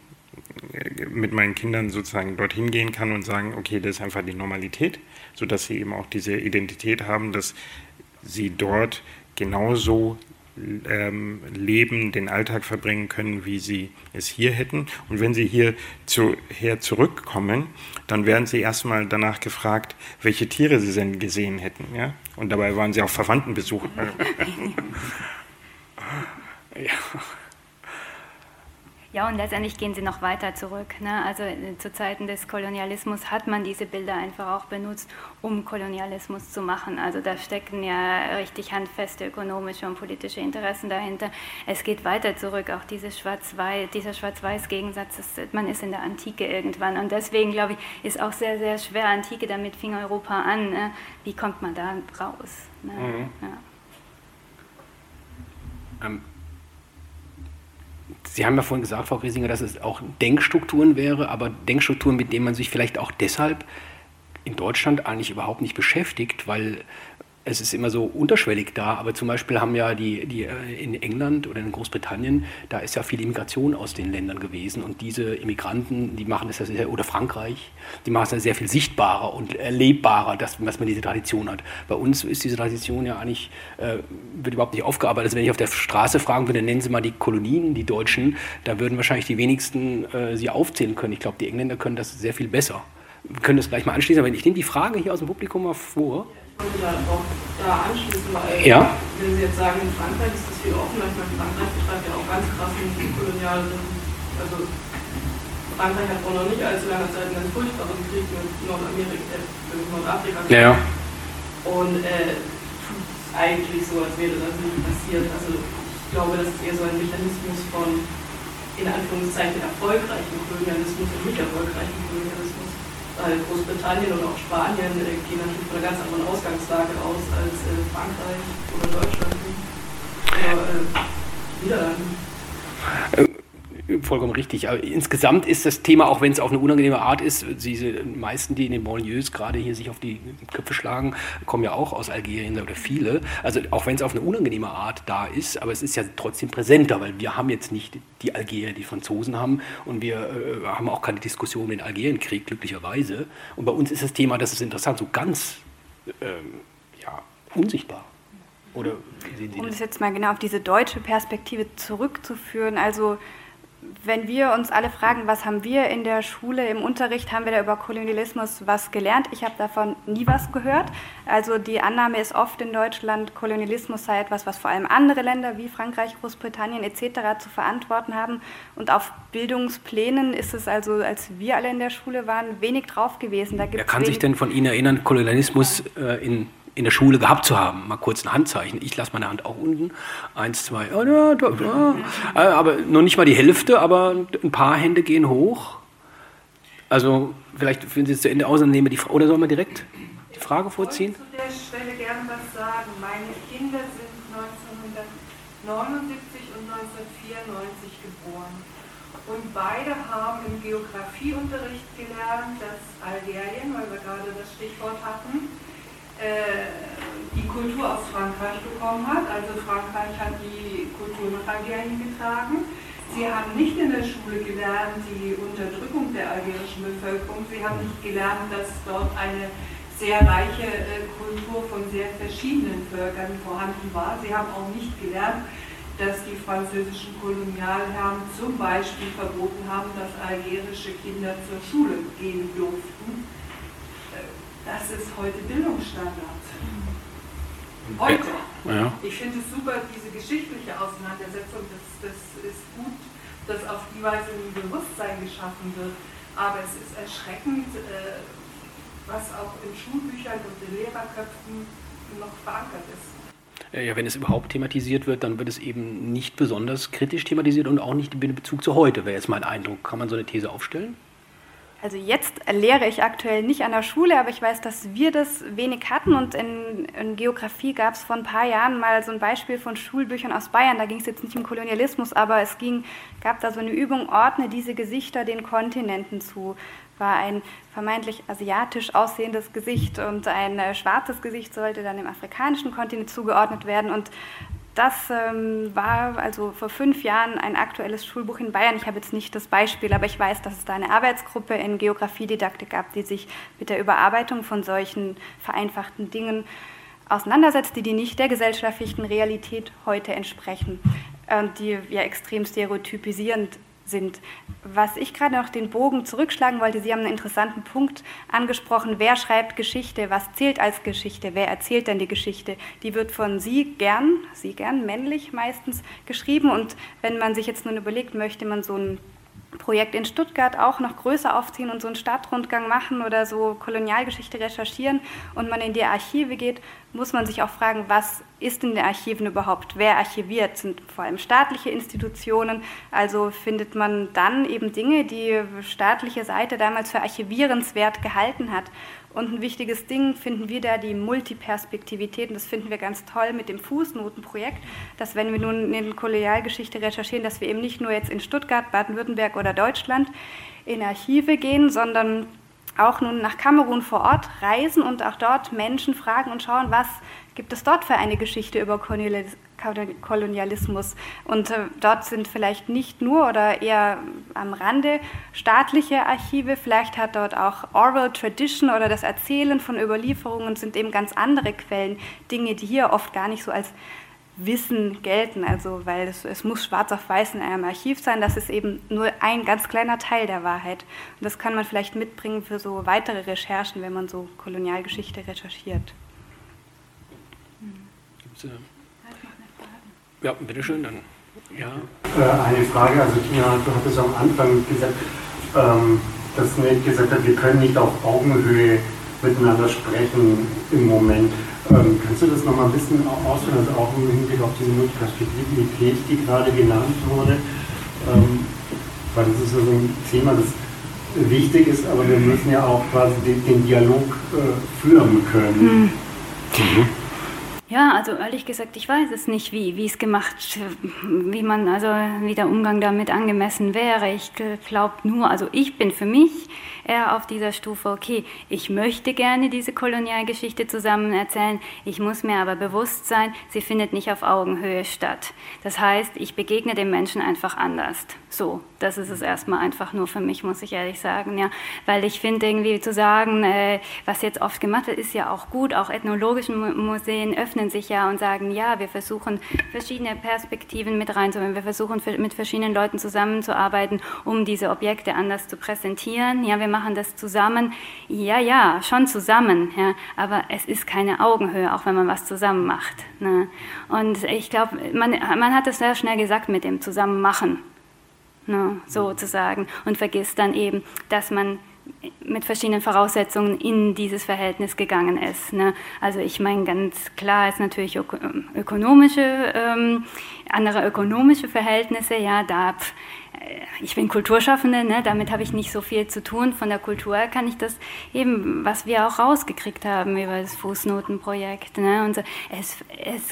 Speaker 4: mit meinen Kindern sozusagen dorthin gehen kann und sagen, okay, das ist einfach die Normalität, sodass sie eben auch diese Identität haben, dass sie dort genauso ähm, leben, den Alltag verbringen können, wie sie es hier hätten. Und wenn sie hierher zu, zurückkommen, dann werden sie erstmal danach gefragt, welche Tiere sie denn gesehen hätten. Ja? Und dabei waren sie auch Verwandtenbesuch. [laughs] [laughs]
Speaker 5: ja. Ja, und letztendlich gehen sie noch weiter zurück. Ne? Also äh, zu Zeiten des Kolonialismus hat man diese Bilder einfach auch benutzt, um Kolonialismus zu machen. Also da stecken ja richtig handfeste ökonomische und politische Interessen dahinter. Es geht weiter zurück, auch diese Schwarz dieser Schwarz-Weiß-Gegensatz, man ist in der Antike irgendwann. Und deswegen, glaube ich, ist auch sehr, sehr schwer, Antike, damit fing Europa an. Ne? Wie kommt man da raus? Ne? Mhm. Ja.
Speaker 1: Ähm, Sie haben ja vorhin gesagt, Frau Riesinger, dass es auch Denkstrukturen wäre, aber Denkstrukturen, mit denen man sich vielleicht auch deshalb in Deutschland eigentlich überhaupt nicht beschäftigt, weil es ist immer so unterschwellig da, aber zum Beispiel haben ja die, die äh, in England oder in Großbritannien, da ist ja viel Immigration aus den Ländern gewesen und diese Immigranten, die machen das ja sehr, oder Frankreich, die machen es ja sehr viel sichtbarer und erlebbarer, dass, dass man diese Tradition hat. Bei uns ist diese Tradition ja eigentlich, äh, wird überhaupt nicht aufgearbeitet. Also wenn ich auf der Straße fragen würde, nennen Sie mal die Kolonien, die Deutschen, da würden wahrscheinlich die wenigsten äh, sie aufzählen können. Ich glaube, die Engländer können das sehr viel besser. Wir können das gleich mal anschließen, aber ich nehme die Frage hier aus dem Publikum mal vor
Speaker 8: wollte da auch da anschließen, weil ja. wenn Sie jetzt sagen, in Frankreich ist das viel offener, ich meine, Frankreich betreibt ja auch ganz krassen kolonialen, also Frankreich hat vor noch nicht allzu langer Zeit einen furchtbaren Krieg mit Nordamerika, äh, mit Nordafrika.
Speaker 1: Ja, ja.
Speaker 8: Und äh, tut eigentlich so, als wäre das nicht passiert. Also ich glaube, das ist eher so ein Mechanismus von in Anführungszeichen erfolgreichen Kolonialismus und nicht erfolgreichen Kolonialismus. Großbritannien und auch Spanien äh, gehen natürlich von einer ganz anderen Ausgangslage aus als äh, Frankreich oder Deutschland oder äh, Niederlande.
Speaker 1: Vollkommen richtig. Aber insgesamt ist das Thema, auch wenn es auf eine unangenehme Art ist, diese meisten, die in den Banlieues gerade hier sich auf die Köpfe schlagen, kommen ja auch aus Algerien oder viele. Also auch wenn es auf eine unangenehme Art da ist, aber es ist ja trotzdem präsenter, weil wir haben jetzt nicht die Algerier, die Franzosen haben und wir äh, haben auch keine Diskussion um den Algerienkrieg, glücklicherweise. Und bei uns ist das Thema, das ist interessant, so ganz ähm, ja, unsichtbar. Oder
Speaker 2: um das jetzt mal genau auf diese deutsche Perspektive zurückzuführen, also wenn wir uns alle fragen, was haben wir in der Schule im Unterricht, haben wir da über Kolonialismus was gelernt? Ich habe davon nie was gehört. Also die Annahme ist oft in Deutschland, Kolonialismus sei etwas, was vor allem andere Länder wie Frankreich, Großbritannien etc. zu verantworten haben. Und auf Bildungsplänen ist es also, als wir alle in der Schule waren, wenig drauf gewesen.
Speaker 1: Da Wer kann sich denn von Ihnen erinnern, Kolonialismus äh, in in der Schule gehabt zu haben. Mal kurz ein Handzeichen. Ich lasse meine Hand auch unten. Eins, zwei, ja, da, da. Äh, aber noch nicht mal die Hälfte, aber ein paar Hände gehen hoch. Also vielleicht führen Sie es zu Ende aus und nehmen die Frage. Oder sollen wir direkt die Frage vorziehen?
Speaker 9: Ich wollte zu der Stelle gerne was sagen. Meine Kinder sind 1979 und 1994 geboren. Und beide haben im Geografieunterricht gelernt, dass Algerien, weil wir gerade das Stichwort hatten, die Kultur aus Frankreich bekommen hat. Also Frankreich hat die Kultur nach Algerien getragen. Sie haben nicht in der Schule gelernt die Unterdrückung der algerischen Bevölkerung. Sie haben nicht gelernt, dass dort eine sehr reiche äh, Kultur von sehr verschiedenen Völkern vorhanden war. Sie haben auch nicht gelernt, dass die französischen Kolonialherren zum Beispiel verboten haben, dass algerische Kinder zur Schule gehen durften das ist heute Bildungsstandard. Heute. Ja. Ich finde es super, diese geschichtliche Auseinandersetzung, das, das ist gut, dass auf die Weise ein Bewusstsein geschaffen wird. Aber es ist erschreckend, äh, was auch in Schulbüchern und in Lehrerköpfen noch verankert ist.
Speaker 1: Ja, wenn es überhaupt thematisiert wird, dann wird es eben nicht besonders kritisch thematisiert und auch nicht in Bezug zu heute, wäre jetzt mein Eindruck. Kann man so eine These aufstellen?
Speaker 2: Also jetzt lehre ich aktuell nicht an der Schule, aber ich weiß, dass wir das wenig hatten und in, in Geografie gab es vor ein paar Jahren mal so ein Beispiel von Schulbüchern aus Bayern. Da ging es jetzt nicht um Kolonialismus, aber es ging, gab da so eine Übung, ordne diese Gesichter den Kontinenten zu. War ein vermeintlich asiatisch aussehendes Gesicht und ein äh, schwarzes Gesicht sollte dann dem afrikanischen Kontinent zugeordnet werden und das ähm, war also vor fünf Jahren ein aktuelles Schulbuch in Bayern. Ich habe jetzt nicht das Beispiel, aber ich weiß, dass es da eine Arbeitsgruppe in Geografiedidaktik gab, die sich mit der Überarbeitung von solchen vereinfachten Dingen auseinandersetzt, die, die nicht der gesellschaftlichen Realität heute entsprechen, äh, die ja extrem stereotypisierend sind. Was ich gerade noch den Bogen zurückschlagen wollte, Sie haben einen interessanten Punkt angesprochen. Wer schreibt Geschichte? Was zählt als Geschichte? Wer erzählt denn die Geschichte? Die wird von Sie gern, Sie gern, männlich meistens geschrieben. Und wenn man sich jetzt nun überlegt, möchte man so ein Projekt in Stuttgart auch noch größer aufziehen und so einen Stadtrundgang machen oder so Kolonialgeschichte recherchieren und man in die Archive geht, muss man sich auch fragen, was ist in den Archiven überhaupt? Wer archiviert? Sind vor allem staatliche Institutionen. Also findet man dann eben Dinge, die staatliche Seite damals für archivierenswert gehalten hat. Und ein wichtiges Ding finden wir da die Multiperspektivität. Und das finden wir ganz toll mit dem Fußnotenprojekt, dass wenn wir nun in Kolonialgeschichte recherchieren, dass wir eben nicht nur jetzt in Stuttgart, Baden-Württemberg oder Deutschland in Archive gehen, sondern auch nun nach Kamerun vor Ort reisen und auch dort Menschen fragen und schauen, was gibt es dort für eine Geschichte über Kolonialismus. Und äh, dort sind vielleicht nicht nur oder eher am Rande staatliche Archive, vielleicht hat dort auch Oral Tradition oder das Erzählen von Überlieferungen sind eben ganz andere Quellen, Dinge, die hier oft gar nicht so als Wissen gelten, also weil es, es, muss schwarz auf weiß in einem Archiv sein, das ist eben nur ein ganz kleiner Teil der Wahrheit. Und das kann man vielleicht mitbringen für so weitere Recherchen, wenn man so Kolonialgeschichte recherchiert.
Speaker 1: Gibt's, äh ja, bitteschön, dann. Ja.
Speaker 10: Äh, eine Frage, also Tina, du hattest am Anfang gesagt, ähm, dass Nate gesagt hat, wir können nicht auf Augenhöhe miteinander sprechen im Moment. Ähm, kannst du das nochmal ein bisschen ausführen, also auch im Hinblick auf diese Multiperspektivität, die gerade genannt wurde? Ähm, weil das ist ja so ein Thema, das wichtig ist, aber wir müssen ja auch quasi den, den Dialog äh, führen können. Mhm.
Speaker 5: Ja, also ehrlich gesagt, ich weiß es nicht, wie, es gemacht, wie man, also wie der Umgang damit angemessen wäre. Ich glaube nur, also ich bin für mich er auf dieser Stufe, okay, ich möchte gerne diese Kolonialgeschichte zusammen erzählen, ich muss mir aber bewusst sein, sie findet nicht auf Augenhöhe statt. Das heißt, ich begegne dem Menschen einfach anders. So, das ist es erstmal einfach nur für mich, muss ich ehrlich sagen, ja, weil ich finde irgendwie zu sagen, äh, was jetzt oft gemacht wird, ist ja auch gut, auch ethnologische Museen öffnen sich ja und sagen, ja, wir versuchen verschiedene Perspektiven mit reinzunehmen, wir versuchen mit verschiedenen Leuten zusammenzuarbeiten, um diese Objekte anders zu präsentieren, ja, wir machen machen das zusammen. Ja, ja, schon zusammen, ja, aber es ist keine Augenhöhe, auch wenn man was zusammen macht. Ne? Und ich glaube, man, man hat es sehr schnell gesagt mit dem Zusammenmachen, ne, sozusagen, und vergisst dann eben, dass man mit verschiedenen Voraussetzungen in dieses Verhältnis gegangen ist. Ne? Also ich meine, ganz klar ist natürlich ökonomische, ähm, andere ökonomische Verhältnisse, ja, da ich bin Kulturschaffende, ne, damit habe ich nicht so viel zu tun. Von der Kultur kann ich das eben, was wir auch rausgekriegt haben über das Fußnotenprojekt. Ne, und so. es, es,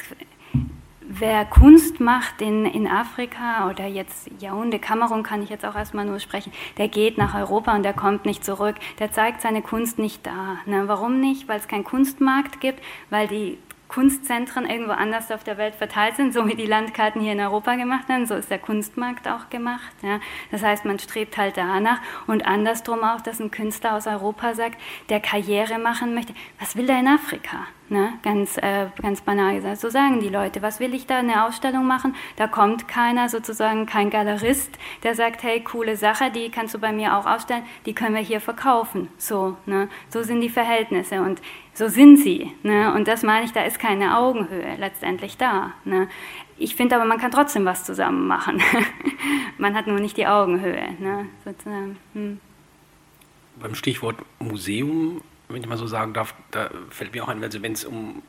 Speaker 5: wer Kunst macht in, in Afrika oder jetzt Yaoundé, Kamerun kann ich jetzt auch erstmal nur sprechen, der geht nach Europa und der kommt nicht zurück. Der zeigt seine Kunst nicht da. Ne, warum nicht? Weil es keinen Kunstmarkt gibt, weil die Kunstzentren irgendwo anders auf der Welt verteilt sind, so wie die Landkarten hier in Europa gemacht werden, so ist der Kunstmarkt auch gemacht. Ja. Das heißt, man strebt halt danach und andersrum auch, dass ein Künstler aus Europa sagt, der Karriere machen möchte, was will der in Afrika? Ne? Ganz, äh, ganz banal gesagt. So sagen die Leute, was will ich da eine Ausstellung machen? Da kommt keiner, sozusagen kein Galerist, der sagt, hey, coole Sache, die kannst du bei mir auch ausstellen, die können wir hier verkaufen. So, ne? so sind die Verhältnisse und so sind sie. Ne? Und das meine ich, da ist keine Augenhöhe letztendlich da. Ne? Ich finde aber, man kann trotzdem was zusammen machen. [laughs] man hat nur nicht die Augenhöhe. Ne? Hm.
Speaker 1: Beim Stichwort Museum wenn ich mal so sagen darf, da fällt mir auch ein, also wenn es um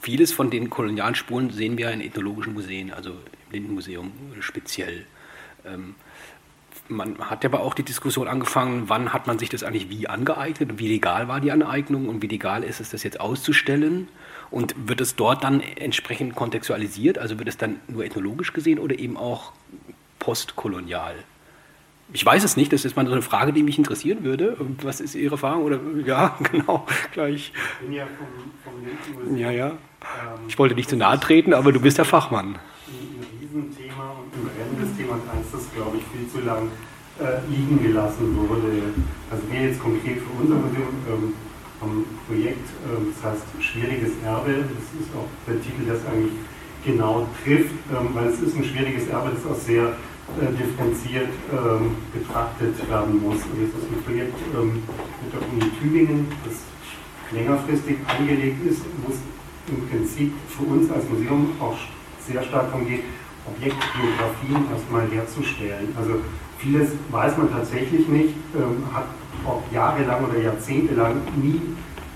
Speaker 1: vieles von den kolonialen Spuren sehen wir in ethnologischen Museen, also im Lindenmuseum speziell. Ähm, man hat aber auch die Diskussion angefangen, wann hat man sich das eigentlich wie angeeignet und wie legal war die Aneignung und wie legal ist es, das jetzt auszustellen und wird es dort dann entsprechend kontextualisiert, also wird es dann nur ethnologisch gesehen oder eben auch postkolonial? Ich weiß es nicht, das ist mal so eine Frage, die mich interessieren würde. Was ist Ihre Erfahrung? Oder ja, [laughs] genau, gleich. Ich bin ja vom, vom Ja, ja. Ähm, ich wollte nicht zu nahe treten, aber du bist der Fachmann.
Speaker 10: Ein Riesenthema und ein brennendes Thema und eins, das, glaube ich, viel zu lang äh, liegen gelassen wurde. Also wir jetzt konkret für unser Museum ähm, vom Projekt, ähm, das heißt schwieriges Erbe, das ist auch der Titel, das eigentlich genau trifft, ähm, weil es ist ein schwieriges Erbe, das auch sehr äh, differenziert ähm, betrachtet werden muss. Und jetzt ist ein Projekt ähm, mit der Uni Tübingen, das längerfristig angelegt ist, wo es im Prinzip für uns als Museum auch sehr stark darum geht, Objektbiografien erstmal herzustellen. Also vieles weiß man tatsächlich nicht, ähm, hat auch jahrelang oder jahrzehntelang nie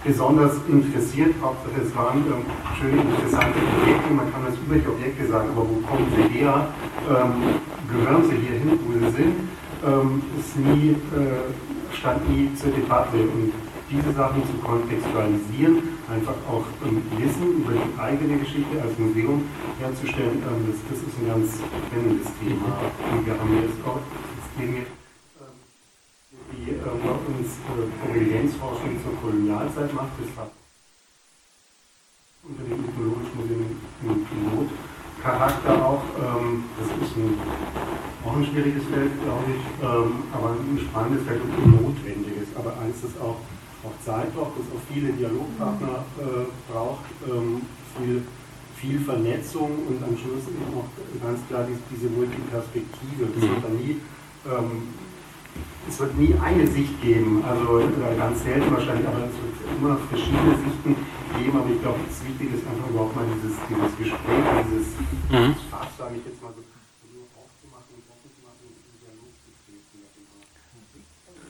Speaker 10: besonders interessiert. Hauptsache es waren ähm, schöne, interessante Objekte, man kann das über die Objekte sagen, aber wo kommen sie her? Ähm, gehören sie hier hin, wo sie sind? Ähm, ist nie, äh, stand nie zur Debatte. Und diese Sachen zu kontextualisieren, einfach auch ähm, Wissen über die eigene Geschichte als Museum herzustellen, ähm, das, das, ist ein ganz brennendes Thema. Und wir haben jetzt auch Dinge, die äh, bei uns äh, Provenienzforschung zur Kolonialzeit macht. Das hat unter dem Ethnologischen Museum einen Pilotcharakter auch. Ähm, das ist ein, auch ein schwieriges Feld, glaube ich, ähm, aber ein spannendes Feld und ein notwendiges. Aber eins, das auch, auch Zeit braucht, das auch viele Dialogpartner äh, braucht, ähm, viel, viel Vernetzung und am Schluss eben auch ganz klar diese, diese Multiperspektive. Das wird dann nie ähm, es wird nie eine Sicht geben, also ganz selten wahrscheinlich, aber es wird immer noch verschiedene Sichten geben, aber ich glaube, das Wichtige ist einfach überhaupt mal dieses, dieses Gespräch, dieses mhm. Fass, sage ich jetzt mal so, nur aufzumachen und offen zu machen und in Dialog zu treten.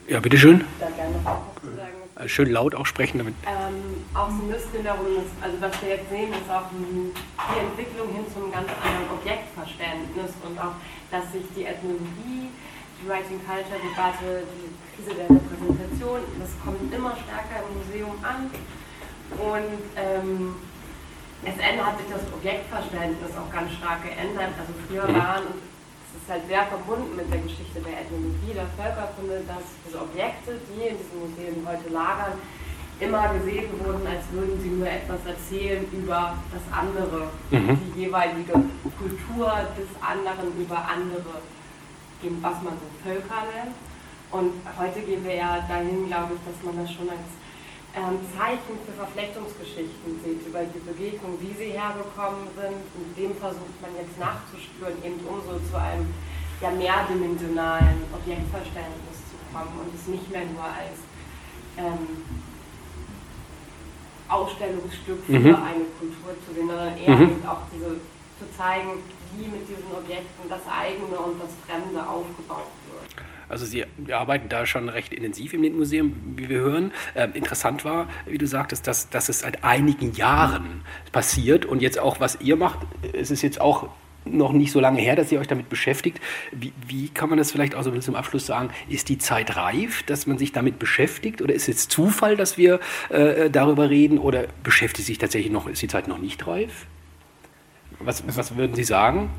Speaker 1: Ja, bitteschön.
Speaker 11: Da gerne
Speaker 1: schön laut auch sprechen damit.
Speaker 11: Ähm, auch so ein bisschen darum, also was wir jetzt sehen, ist auch die Entwicklung hin zum ganz anderen Objektverständnis und auch, dass sich die Ethnologie, die Writing Culture Debatte, die Krise der Repräsentation, das kommt immer stärker im Museum an. Und ähm, es hat sich das Objektverständnis auch ganz stark geändert. Also früher
Speaker 1: Mhm.
Speaker 11: waren, ist halt sehr verbunden mit der Geschichte der Ethnologie, der Völkerkunde, dass diese Objekte, die in diesen Museen heute lagern, immer gesehen wurden, als würden sie nur etwas erzählen über das andere,
Speaker 1: Mhm.
Speaker 11: die jeweilige Kultur des anderen über andere, was man so Völker nennt. Und heute gehen wir ja dahin, glaube ich, dass man das schon als ähm, Zeichen für Verflechtungsgeschichten sieht, über die Begegnung, wie sie hergekommen sind. Und dem versucht man jetzt nachzuspüren, eben um so zu einem ja, mehrdimensionalen Objektverständnis zu kommen und es nicht mehr nur als ähm, Ausstellungsstück für
Speaker 1: Mhm.
Speaker 11: eine Kultur zu sehen, sondern eher
Speaker 1: Mhm.
Speaker 11: auch diese, zu zeigen, wie mit diesen Objekten das eigene und das Fremde aufgebaut wird.
Speaker 1: Also Sie arbeiten da schon recht intensiv im Museum, wie wir hören. Ähm, interessant war, wie du sagtest, dass, dass es seit einigen Jahren passiert und jetzt auch, was ihr macht, es ist jetzt auch noch nicht so lange her, dass ihr euch damit beschäftigt. Wie, wie kann man das vielleicht auch so ein bisschen zum Abschluss sagen? Ist die Zeit reif, dass man sich damit beschäftigt? Oder ist es Zufall, dass wir äh, darüber reden? Oder beschäftigt sich tatsächlich noch, ist die Zeit noch nicht reif? Was, was würden Sie sagen?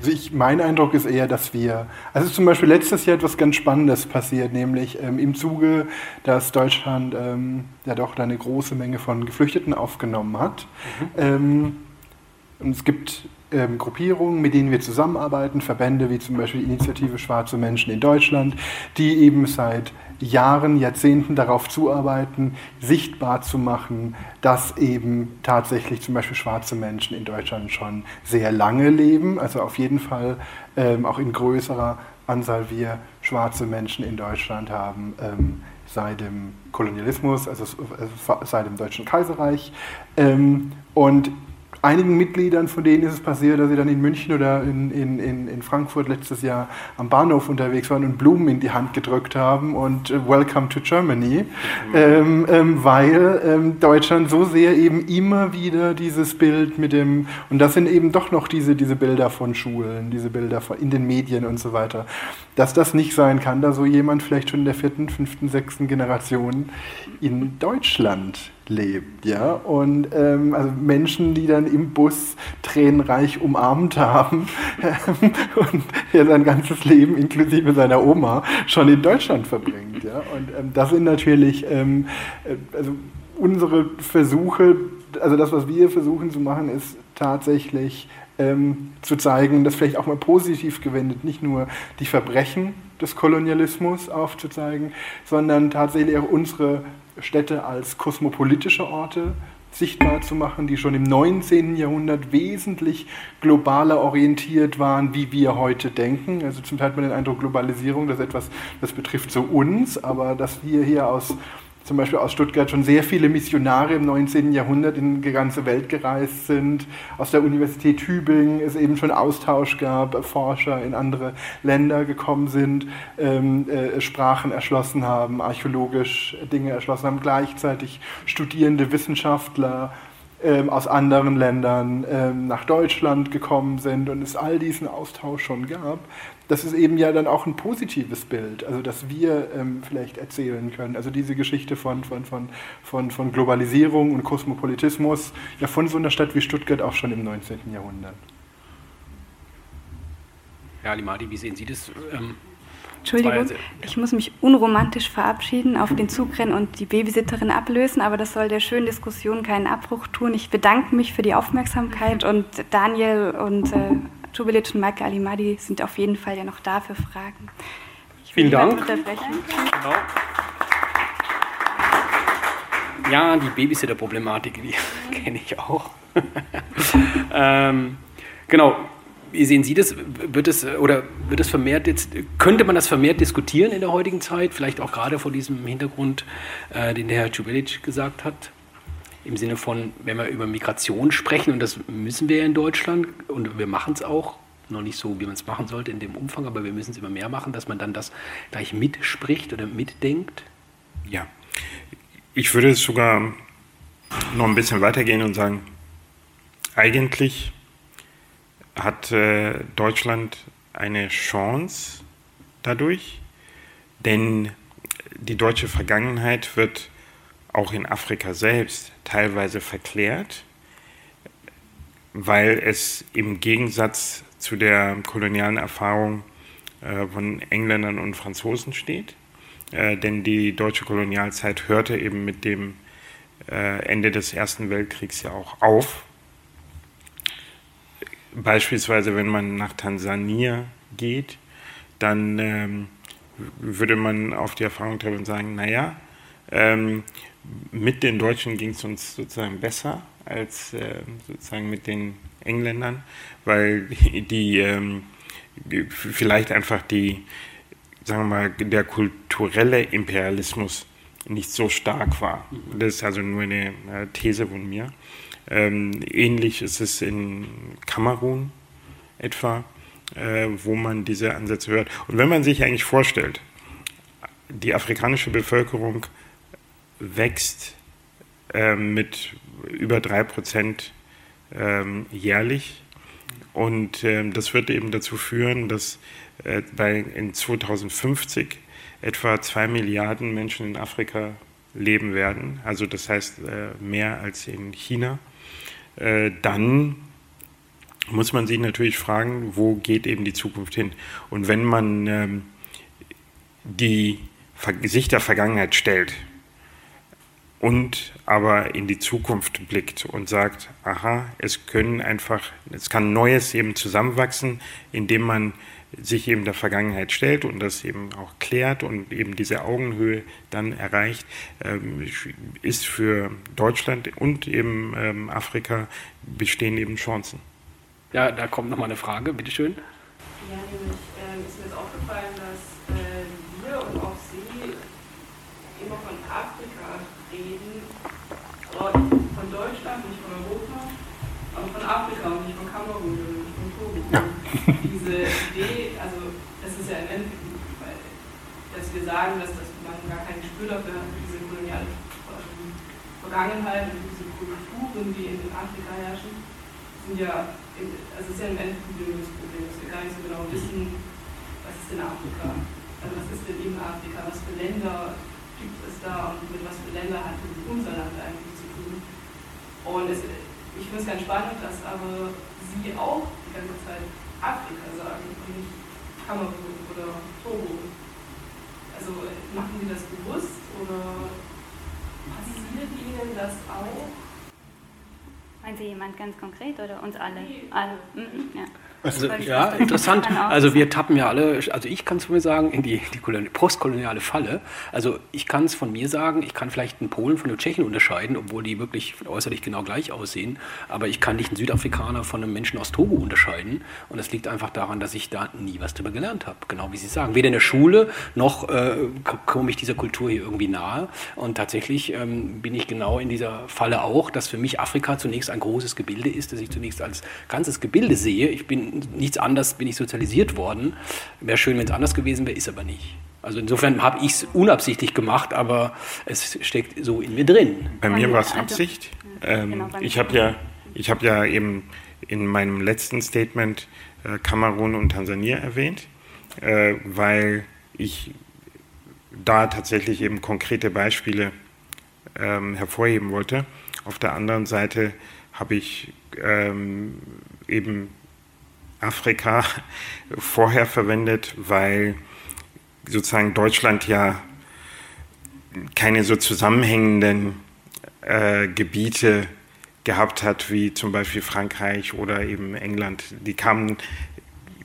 Speaker 3: Also ich, mein Eindruck ist eher, dass wir, also zum Beispiel letztes Jahr etwas ganz Spannendes passiert, nämlich ähm, im Zuge, dass Deutschland ähm, ja doch eine große Menge von Geflüchteten aufgenommen hat. Ähm, und es gibt ähm, Gruppierungen, mit denen wir zusammenarbeiten, Verbände wie zum Beispiel die Initiative Schwarze Menschen in Deutschland, die eben seit Jahren, Jahrzehnten darauf zuarbeiten, sichtbar zu machen, dass eben tatsächlich zum Beispiel schwarze Menschen in Deutschland schon sehr lange leben, also auf jeden Fall ähm, auch in größerer Anzahl wir schwarze Menschen in Deutschland haben. Ähm, seit dem Kolonialismus, also äh, seit dem Deutschen Kaiserreich. Ähm, und einigen Mitgliedern von denen ist es passiert, dass sie dann in München oder in, in, in, Frankfurt letztes Jahr am Bahnhof unterwegs waren und Blumen in die Hand gedrückt haben und äh, Welcome to Germany, ähm, ähm, weil ähm, Deutschland so sehr eben immer wieder dieses Bild mit dem, und das sind eben doch noch diese, diese Bilder von Schulen, diese Bilder von, in den Medien und so weiter, dass das nicht sein kann, da so jemand vielleicht schon in der vierten, fünften, sechsten Generation in Deutschland lebt, ja, und ähm, also Menschen, die dann im Bus tränenreich umarmt haben [laughs] und er sein ganzes Leben inklusive seiner Oma schon in Deutschland verbringt, ja, und ähm, das sind natürlich, ähm, äh, also unsere Versuche, also das, was wir versuchen zu machen, ist tatsächlich ähm, zu zeigen, das vielleicht auch mal positiv gewendet, nicht nur die Verbrechen des Kolonialismus aufzuzeigen, sondern tatsächlich auch unsere Städte als kosmopolitische Orte sichtbar zu machen, die schon im 19. Jahrhundert wesentlich globaler orientiert waren, wie wir heute denken. Also zum Teil hat man den Eindruck, Globalisierung, das etwas, das betrifft so uns, aber dass wir hier aus zum Beispiel aus Stuttgart schon sehr viele Missionare im 19. Jahrhundert in die ganze Welt gereist sind. Aus der Universität Tübingen es eben schon Austausch gab, Forscher in andere Länder gekommen sind, ähm, äh, Sprachen erschlossen haben, archäologisch Dinge erschlossen haben, gleichzeitig studierende Wissenschaftler ähm, aus anderen Ländern ähm, nach Deutschland gekommen sind und es all diesen Austausch schon gab, das ist eben ja dann auch ein positives Bild, also dass wir ähm, vielleicht erzählen können. Also diese Geschichte von, von, von, von, von Globalisierung und Kosmopolitismus, ja von so einer Stadt wie Stuttgart auch schon im 19. Jahrhundert.
Speaker 1: Ja, Limadi, wie sehen Sie das? Ähm,
Speaker 2: Entschuldigung, ich muss mich unromantisch verabschieden, auf den Zug rennen und die Babysitterin ablösen, aber das soll der schönen Diskussion keinen Abbruch tun. Ich bedanke mich für die Aufmerksamkeit und Daniel und äh, Jubilic und Michael Alimadi sind auf jeden Fall ja noch da für Fragen. Ich
Speaker 1: Vielen Dank. Genau. Ja, die Babysitter-Problematik, die [laughs] kenne ich auch. [laughs] ähm, genau. Wie sehen Sie das? Wird es oder wird es vermehrt jetzt, könnte man das vermehrt diskutieren in der heutigen Zeit? Vielleicht auch gerade vor diesem Hintergrund, äh, den der Herr Czubelic gesagt hat? Im Sinne von, wenn wir über Migration sprechen, und das müssen wir in Deutschland und wir machen es auch, noch nicht so, wie man es machen sollte in dem Umfang, aber wir müssen es immer mehr machen, dass man dann das gleich mitspricht oder mitdenkt?
Speaker 4: Ja, ich würde es sogar noch ein bisschen weitergehen und sagen, eigentlich hat äh, Deutschland eine Chance dadurch, denn die deutsche Vergangenheit wird auch in Afrika selbst teilweise verklärt, weil es im Gegensatz zu der kolonialen Erfahrung äh, von Engländern und Franzosen steht. Äh, denn die deutsche Kolonialzeit hörte eben mit dem äh, Ende des Ersten Weltkriegs ja auch auf. Beispielsweise, wenn man nach Tansania geht, dann ähm, würde man auf die Erfahrung treffen und sagen, naja, ähm, mit den Deutschen ging es uns sozusagen besser als äh, sozusagen mit den Engländern, weil [laughs] die ähm, vielleicht einfach die, sagen wir mal, der kulturelle Imperialismus nicht so stark war. Das ist also nur eine These von mir. Ähm, ähnlich ist es in Kamerun etwa, äh, wo man diese Ansätze hört. Und wenn man sich eigentlich vorstellt, die afrikanische Bevölkerung wächst äh, mit über drei Prozent ähm, jährlich. Und ähm, das wird eben dazu führen, dass äh, bei, in 2050 etwa zwei Milliarden Menschen in Afrika leben werden, also das heißt äh, mehr als in China, äh, dann muss man sich natürlich fragen, wo geht eben die Zukunft hin? Und wenn man ähm, die sich der Vergangenheit stellt, und aber in die Zukunft blickt und sagt, aha, es können einfach, es kann Neues eben zusammenwachsen, indem man sich eben der Vergangenheit stellt und das eben auch klärt und eben diese Augenhöhe dann erreicht, ähm, ist für Deutschland und eben ähm, Afrika bestehen eben Chancen.
Speaker 1: Ja, da kommt nochmal eine Frage, bitteschön.
Speaker 8: Ja, nämlich äh, ist mir jetzt aufgefallen, dass äh, wir und auch Sie immer von Afrika reden, aber von Deutschland, nicht von Europa, aber von Afrika und nicht von Kamerun und nicht von Togo. Ja. Diese Idee, also das ist ja ein weil, dass wir sagen, dass das man gar kein Gespür dafür hat, diese koloniale Vergangenheit und diese Kulturen, die in Afrika herrschen, sind ja, also es ist ja ein Endproblem, das Problem, dass wir gar nicht so genau wissen, was ist denn Afrika, also was ist denn eben Afrika, was für Länder gibt es da und mit was für Ländern hat unser Land eigentlich zu tun. Und es, ich finde es ganz spannend, dass aber Sie auch die ganze Zeit Afrika sagen und nicht Kamerun oder Togo. Also machen Sie das bewusst oder passiert Ihnen das auch?
Speaker 5: Meinen Sie jemand ganz konkret oder uns alle? alle. Mhm,
Speaker 1: ja. Also, ja, interessant. Also wir tappen ja alle, also ich kann es von mir sagen, in die, die postkoloniale Falle. Also ich kann es von mir sagen, ich kann vielleicht einen Polen von einem Tschechen unterscheiden, obwohl die wirklich äußerlich genau gleich aussehen. Aber ich kann nicht einen Südafrikaner von einem Menschen aus Togo unterscheiden. Und das liegt einfach daran, dass ich da nie was drüber gelernt habe. Genau wie Sie sagen. Weder in der Schule noch äh, komme ich dieser Kultur hier irgendwie nahe. Und tatsächlich ähm, bin ich genau in dieser Falle auch, dass für mich Afrika zunächst ein großes Gebilde ist, dass ich zunächst als ganzes Gebilde sehe. Ich bin nichts anderes bin ich sozialisiert worden. Wäre schön, wenn es anders gewesen wäre, ist aber nicht. Also insofern habe ich es unabsichtlich gemacht, aber es steckt so in mir drin.
Speaker 4: Bei mir war es also, Absicht. Ähm, genau, ich habe ja, hab ja eben in meinem letzten Statement äh, Kamerun und Tansania erwähnt, äh, weil ich da tatsächlich eben konkrete Beispiele ähm, hervorheben wollte. Auf der anderen Seite habe ich ähm, eben Afrika vorher verwendet, weil sozusagen Deutschland ja keine so zusammenhängenden äh, Gebiete gehabt hat, wie zum Beispiel Frankreich oder eben England. Die kamen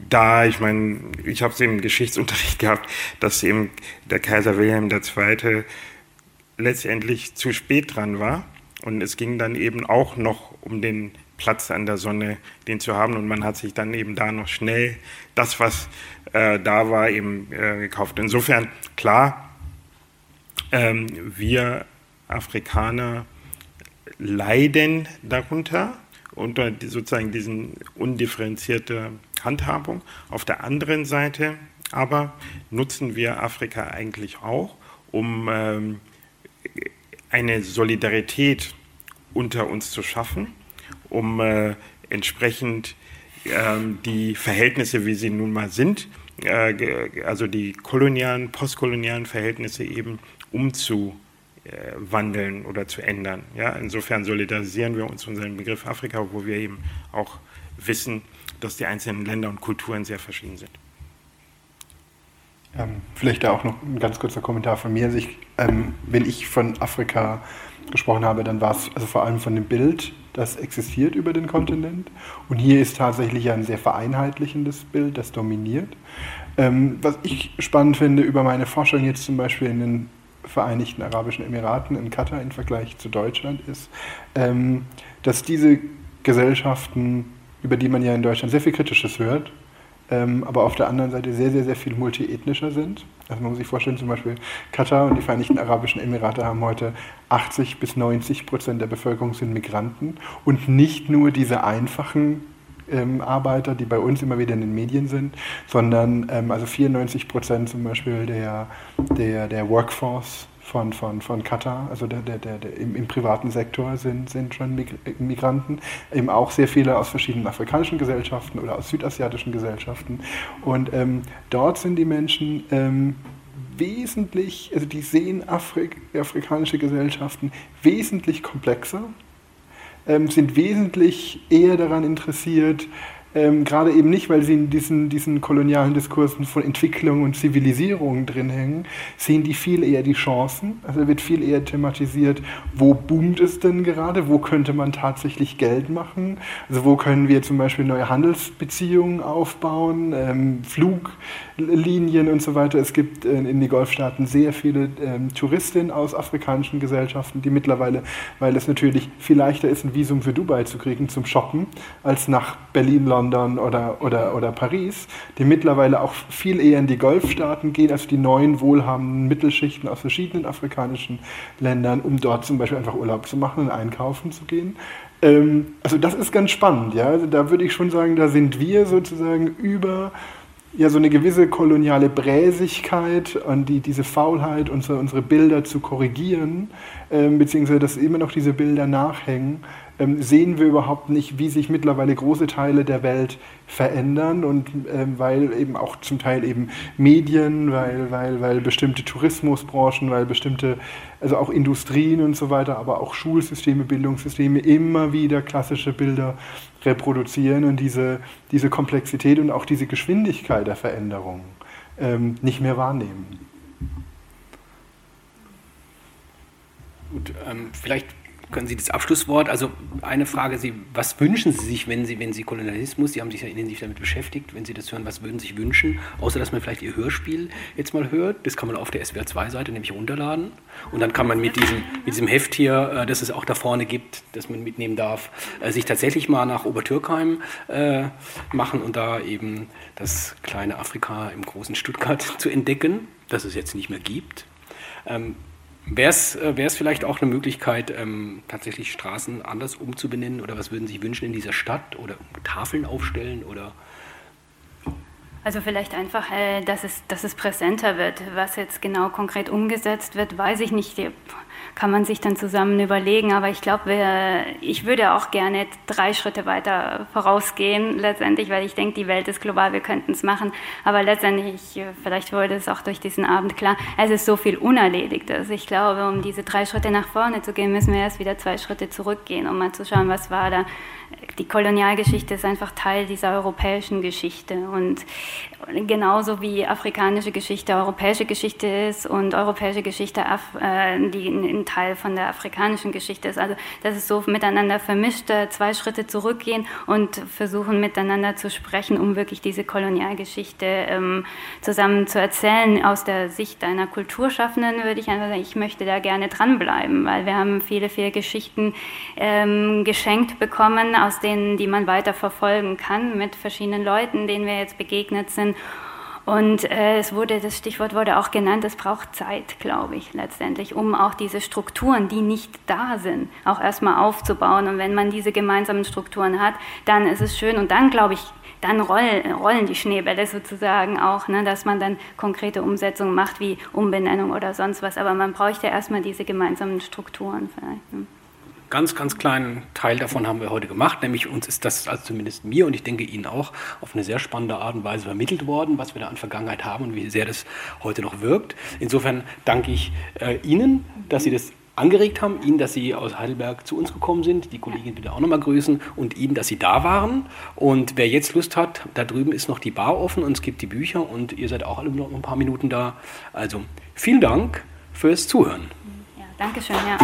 Speaker 4: da, ich meine, ich habe es im Geschichtsunterricht [laughs] gehabt, dass eben der Kaiser Wilhelm II. letztendlich zu spät dran war. Und es ging dann eben auch noch um den Platz an der Sonne, den zu haben. Und man hat sich dann eben da noch schnell das, was äh, da war, eben äh, gekauft. Insofern, klar, ähm, wir Afrikaner leiden darunter unter sozusagen diesen undifferenzierte Handhabung. Auf der anderen Seite aber nutzen wir Afrika eigentlich auch, um ähm, eine Solidarität unter uns zu schaffen, um äh, entsprechend äh, die Verhältnisse, wie sie nun mal sind, äh, also die kolonialen, postkolonialen Verhältnisse eben umzuwandeln oder zu ändern. Ja, insofern solidarisieren wir uns unseren Begriff Afrika, wo wir eben auch wissen, dass die einzelnen Länder und Kulturen sehr verschieden sind.
Speaker 3: Ähm, vielleicht da auch noch ein ganz kurzer Kommentar von mir. Also ich, ähm, wenn ich von Afrika gesprochen habe, dann war es also vor allem von dem Bild, das existiert über den Kontinent. Und hier ist tatsächlich ein sehr vereinheitlichendes Bild, das dominiert. Ähm, was ich spannend finde über meine Forschung jetzt zum Beispiel in den Vereinigten Arabischen Emiraten, in Katar im Vergleich zu Deutschland, ist, ähm, dass diese Gesellschaften, über die man ja in Deutschland sehr viel Kritisches hört, ähm, aber auf der anderen Seite sehr, sehr, sehr viel multiethnischer sind. Also man muss sich vorstellen, zum Beispiel Katar und die Vereinigten Arabischen Emirate haben heute 80 bis 90 Prozent der Bevölkerung sind Migranten und nicht nur diese einfachen ähm, Arbeiter, die bei uns immer wieder in den Medien sind, sondern ähm, also 94 Prozent zum Beispiel der, der, der Workforce von, von, von Katar, also der, der, der, der im, im, privaten Sektor sind, sind schon Migranten, eben auch sehr viele aus verschiedenen afrikanischen Gesellschaften oder aus südasiatischen Gesellschaften. Und ähm, dort sind die Menschen ähm, wesentlich, also die sehen Afrik, afrikanische Gesellschaften wesentlich komplexer, ähm, sind wesentlich eher daran interessiert, ähm, gerade eben nicht, weil sie in diesen, diesen kolonialen Diskursen von Entwicklung und Zivilisierung drin hängen, sehen die viel eher die Chancen. Also wird viel eher thematisiert, wo boomt es denn gerade, wo könnte man tatsächlich Geld machen, also wo können wir zum Beispiel neue Handelsbeziehungen aufbauen, ähm, Fluglinien und so weiter. Es gibt äh, in die Golfstaaten sehr viele ähm, Touristinnen aus afrikanischen Gesellschaften, die mittlerweile, weil es natürlich viel leichter ist, ein Visum für Dubai zu kriegen zum Shoppen, als nach Berlin, London, London oder, oder, oder Paris, die mittlerweile auch viel eher in die Golfstaaten gehen als die neuen wohlhabenden Mittelschichten aus verschiedenen afrikanischen Ländern, um dort zum Beispiel einfach Urlaub zu machen und einkaufen zu gehen. Ähm, also das ist ganz spannend, ja. Also da würde ich schon sagen, da sind wir sozusagen über ja, so eine gewisse koloniale Bräsigkeit und die, diese Faulheit, unsere, unsere Bilder zu korrigieren, ähm, beziehungsweise dass immer noch diese Bilder nachhängen, ähm, sehen wir überhaupt nicht, wie sich mittlerweile große Teile der Welt verändern und ähm, weil eben auch zum Teil eben Medien, weil, weil, weil bestimmte Tourismusbranchen, weil bestimmte, also auch Industrien und so weiter, aber auch Schulsysteme, Bildungssysteme immer wieder klassische Bilder reproduzieren und diese, diese Komplexität und auch diese Geschwindigkeit der Veränderung ähm, nicht mehr wahrnehmen.
Speaker 1: Gut, ähm, vielleicht können Sie das Abschlusswort, also eine Frage, Sie, was wünschen Sie sich, wenn Sie, wenn Sie Kolonialismus, Sie haben sich ja intensiv damit beschäftigt, wenn Sie das hören, was würden Sie sich wünschen, außer dass man vielleicht Ihr Hörspiel jetzt mal hört, das kann man auf der SWR2-Seite nämlich runterladen und dann kann man mit diesem, mit diesem Heft hier, äh, das es auch da vorne gibt, das man mitnehmen darf, äh, sich tatsächlich mal nach Obertürkheim äh, machen und da eben das kleine Afrika im großen Stuttgart [laughs] zu entdecken, das es jetzt nicht mehr gibt. Ähm, Wäre es äh, vielleicht auch eine Möglichkeit, ähm, tatsächlich Straßen anders umzubenennen? Oder was würden Sie wünschen in dieser Stadt? Oder Tafeln aufstellen? Oder
Speaker 5: also vielleicht einfach, äh, dass, es, dass es präsenter wird. Was jetzt genau konkret umgesetzt wird, weiß ich nicht kann man sich dann zusammen überlegen. Aber ich glaube, ich würde auch gerne drei Schritte weiter vorausgehen, letztendlich, weil ich denke, die Welt ist global, wir könnten es machen. Aber letztendlich, vielleicht wurde es auch durch diesen Abend klar, es ist so viel Unerledigtes. Ich glaube, um diese drei Schritte nach vorne zu gehen, müssen wir erst wieder zwei Schritte zurückgehen, um mal zu schauen, was war da. Die Kolonialgeschichte ist einfach Teil dieser europäischen Geschichte. Und genauso wie afrikanische Geschichte europäische Geschichte ist und europäische Geschichte Af äh, die ein Teil von der afrikanischen Geschichte ist. Also das ist so miteinander vermischt, äh, zwei Schritte zurückgehen und versuchen miteinander zu sprechen, um wirklich diese Kolonialgeschichte ähm, zusammen zu erzählen. Aus der Sicht einer Kulturschaffenden würde ich einfach sagen, ich möchte da gerne dranbleiben, weil wir haben viele, viele Geschichten ähm, geschenkt bekommen, aus denen, die man weiter verfolgen kann mit verschiedenen Leuten, denen wir jetzt begegnet sind Und äh, es wurde, das Stichwort wurde auch genannt, es braucht Zeit, glaube ich, letztendlich, um auch diese Strukturen, die nicht da sind, auch erstmal aufzubauen. Und wenn man diese gemeinsamen Strukturen hat, dann ist es schön. Und dann, glaube ich, dann rollen, rollen die Schneebälle sozusagen auch, ne, dass man dann konkrete Umsetzungen macht, wie Umbenennung oder sonst was. Aber man bräuchte erstmal diese gemeinsamen Strukturen vielleicht. Ne
Speaker 1: ganz, ganz kleinen Teil davon haben wir heute gemacht, nämlich uns ist das, also zumindest mir und ich denke Ihnen auch, auf eine sehr spannende Art und Weise vermittelt worden, was wir da an Vergangenheit haben und wie sehr das heute noch wirkt. Insofern danke ich äh, Ihnen, dass Sie das angeregt haben, Ihnen, dass Sie aus Heidelberg zu uns gekommen sind, die Kollegin bitte auch nochmal grüßen und Ihnen, dass Sie da waren. Und wer jetzt Lust hat, da drüben ist noch die Bar offen und es gibt die Bücher und ihr seid auch alle noch ein paar Minuten da. Also vielen Dank fürs Zuhören.
Speaker 5: Ja, Dankeschön, ja.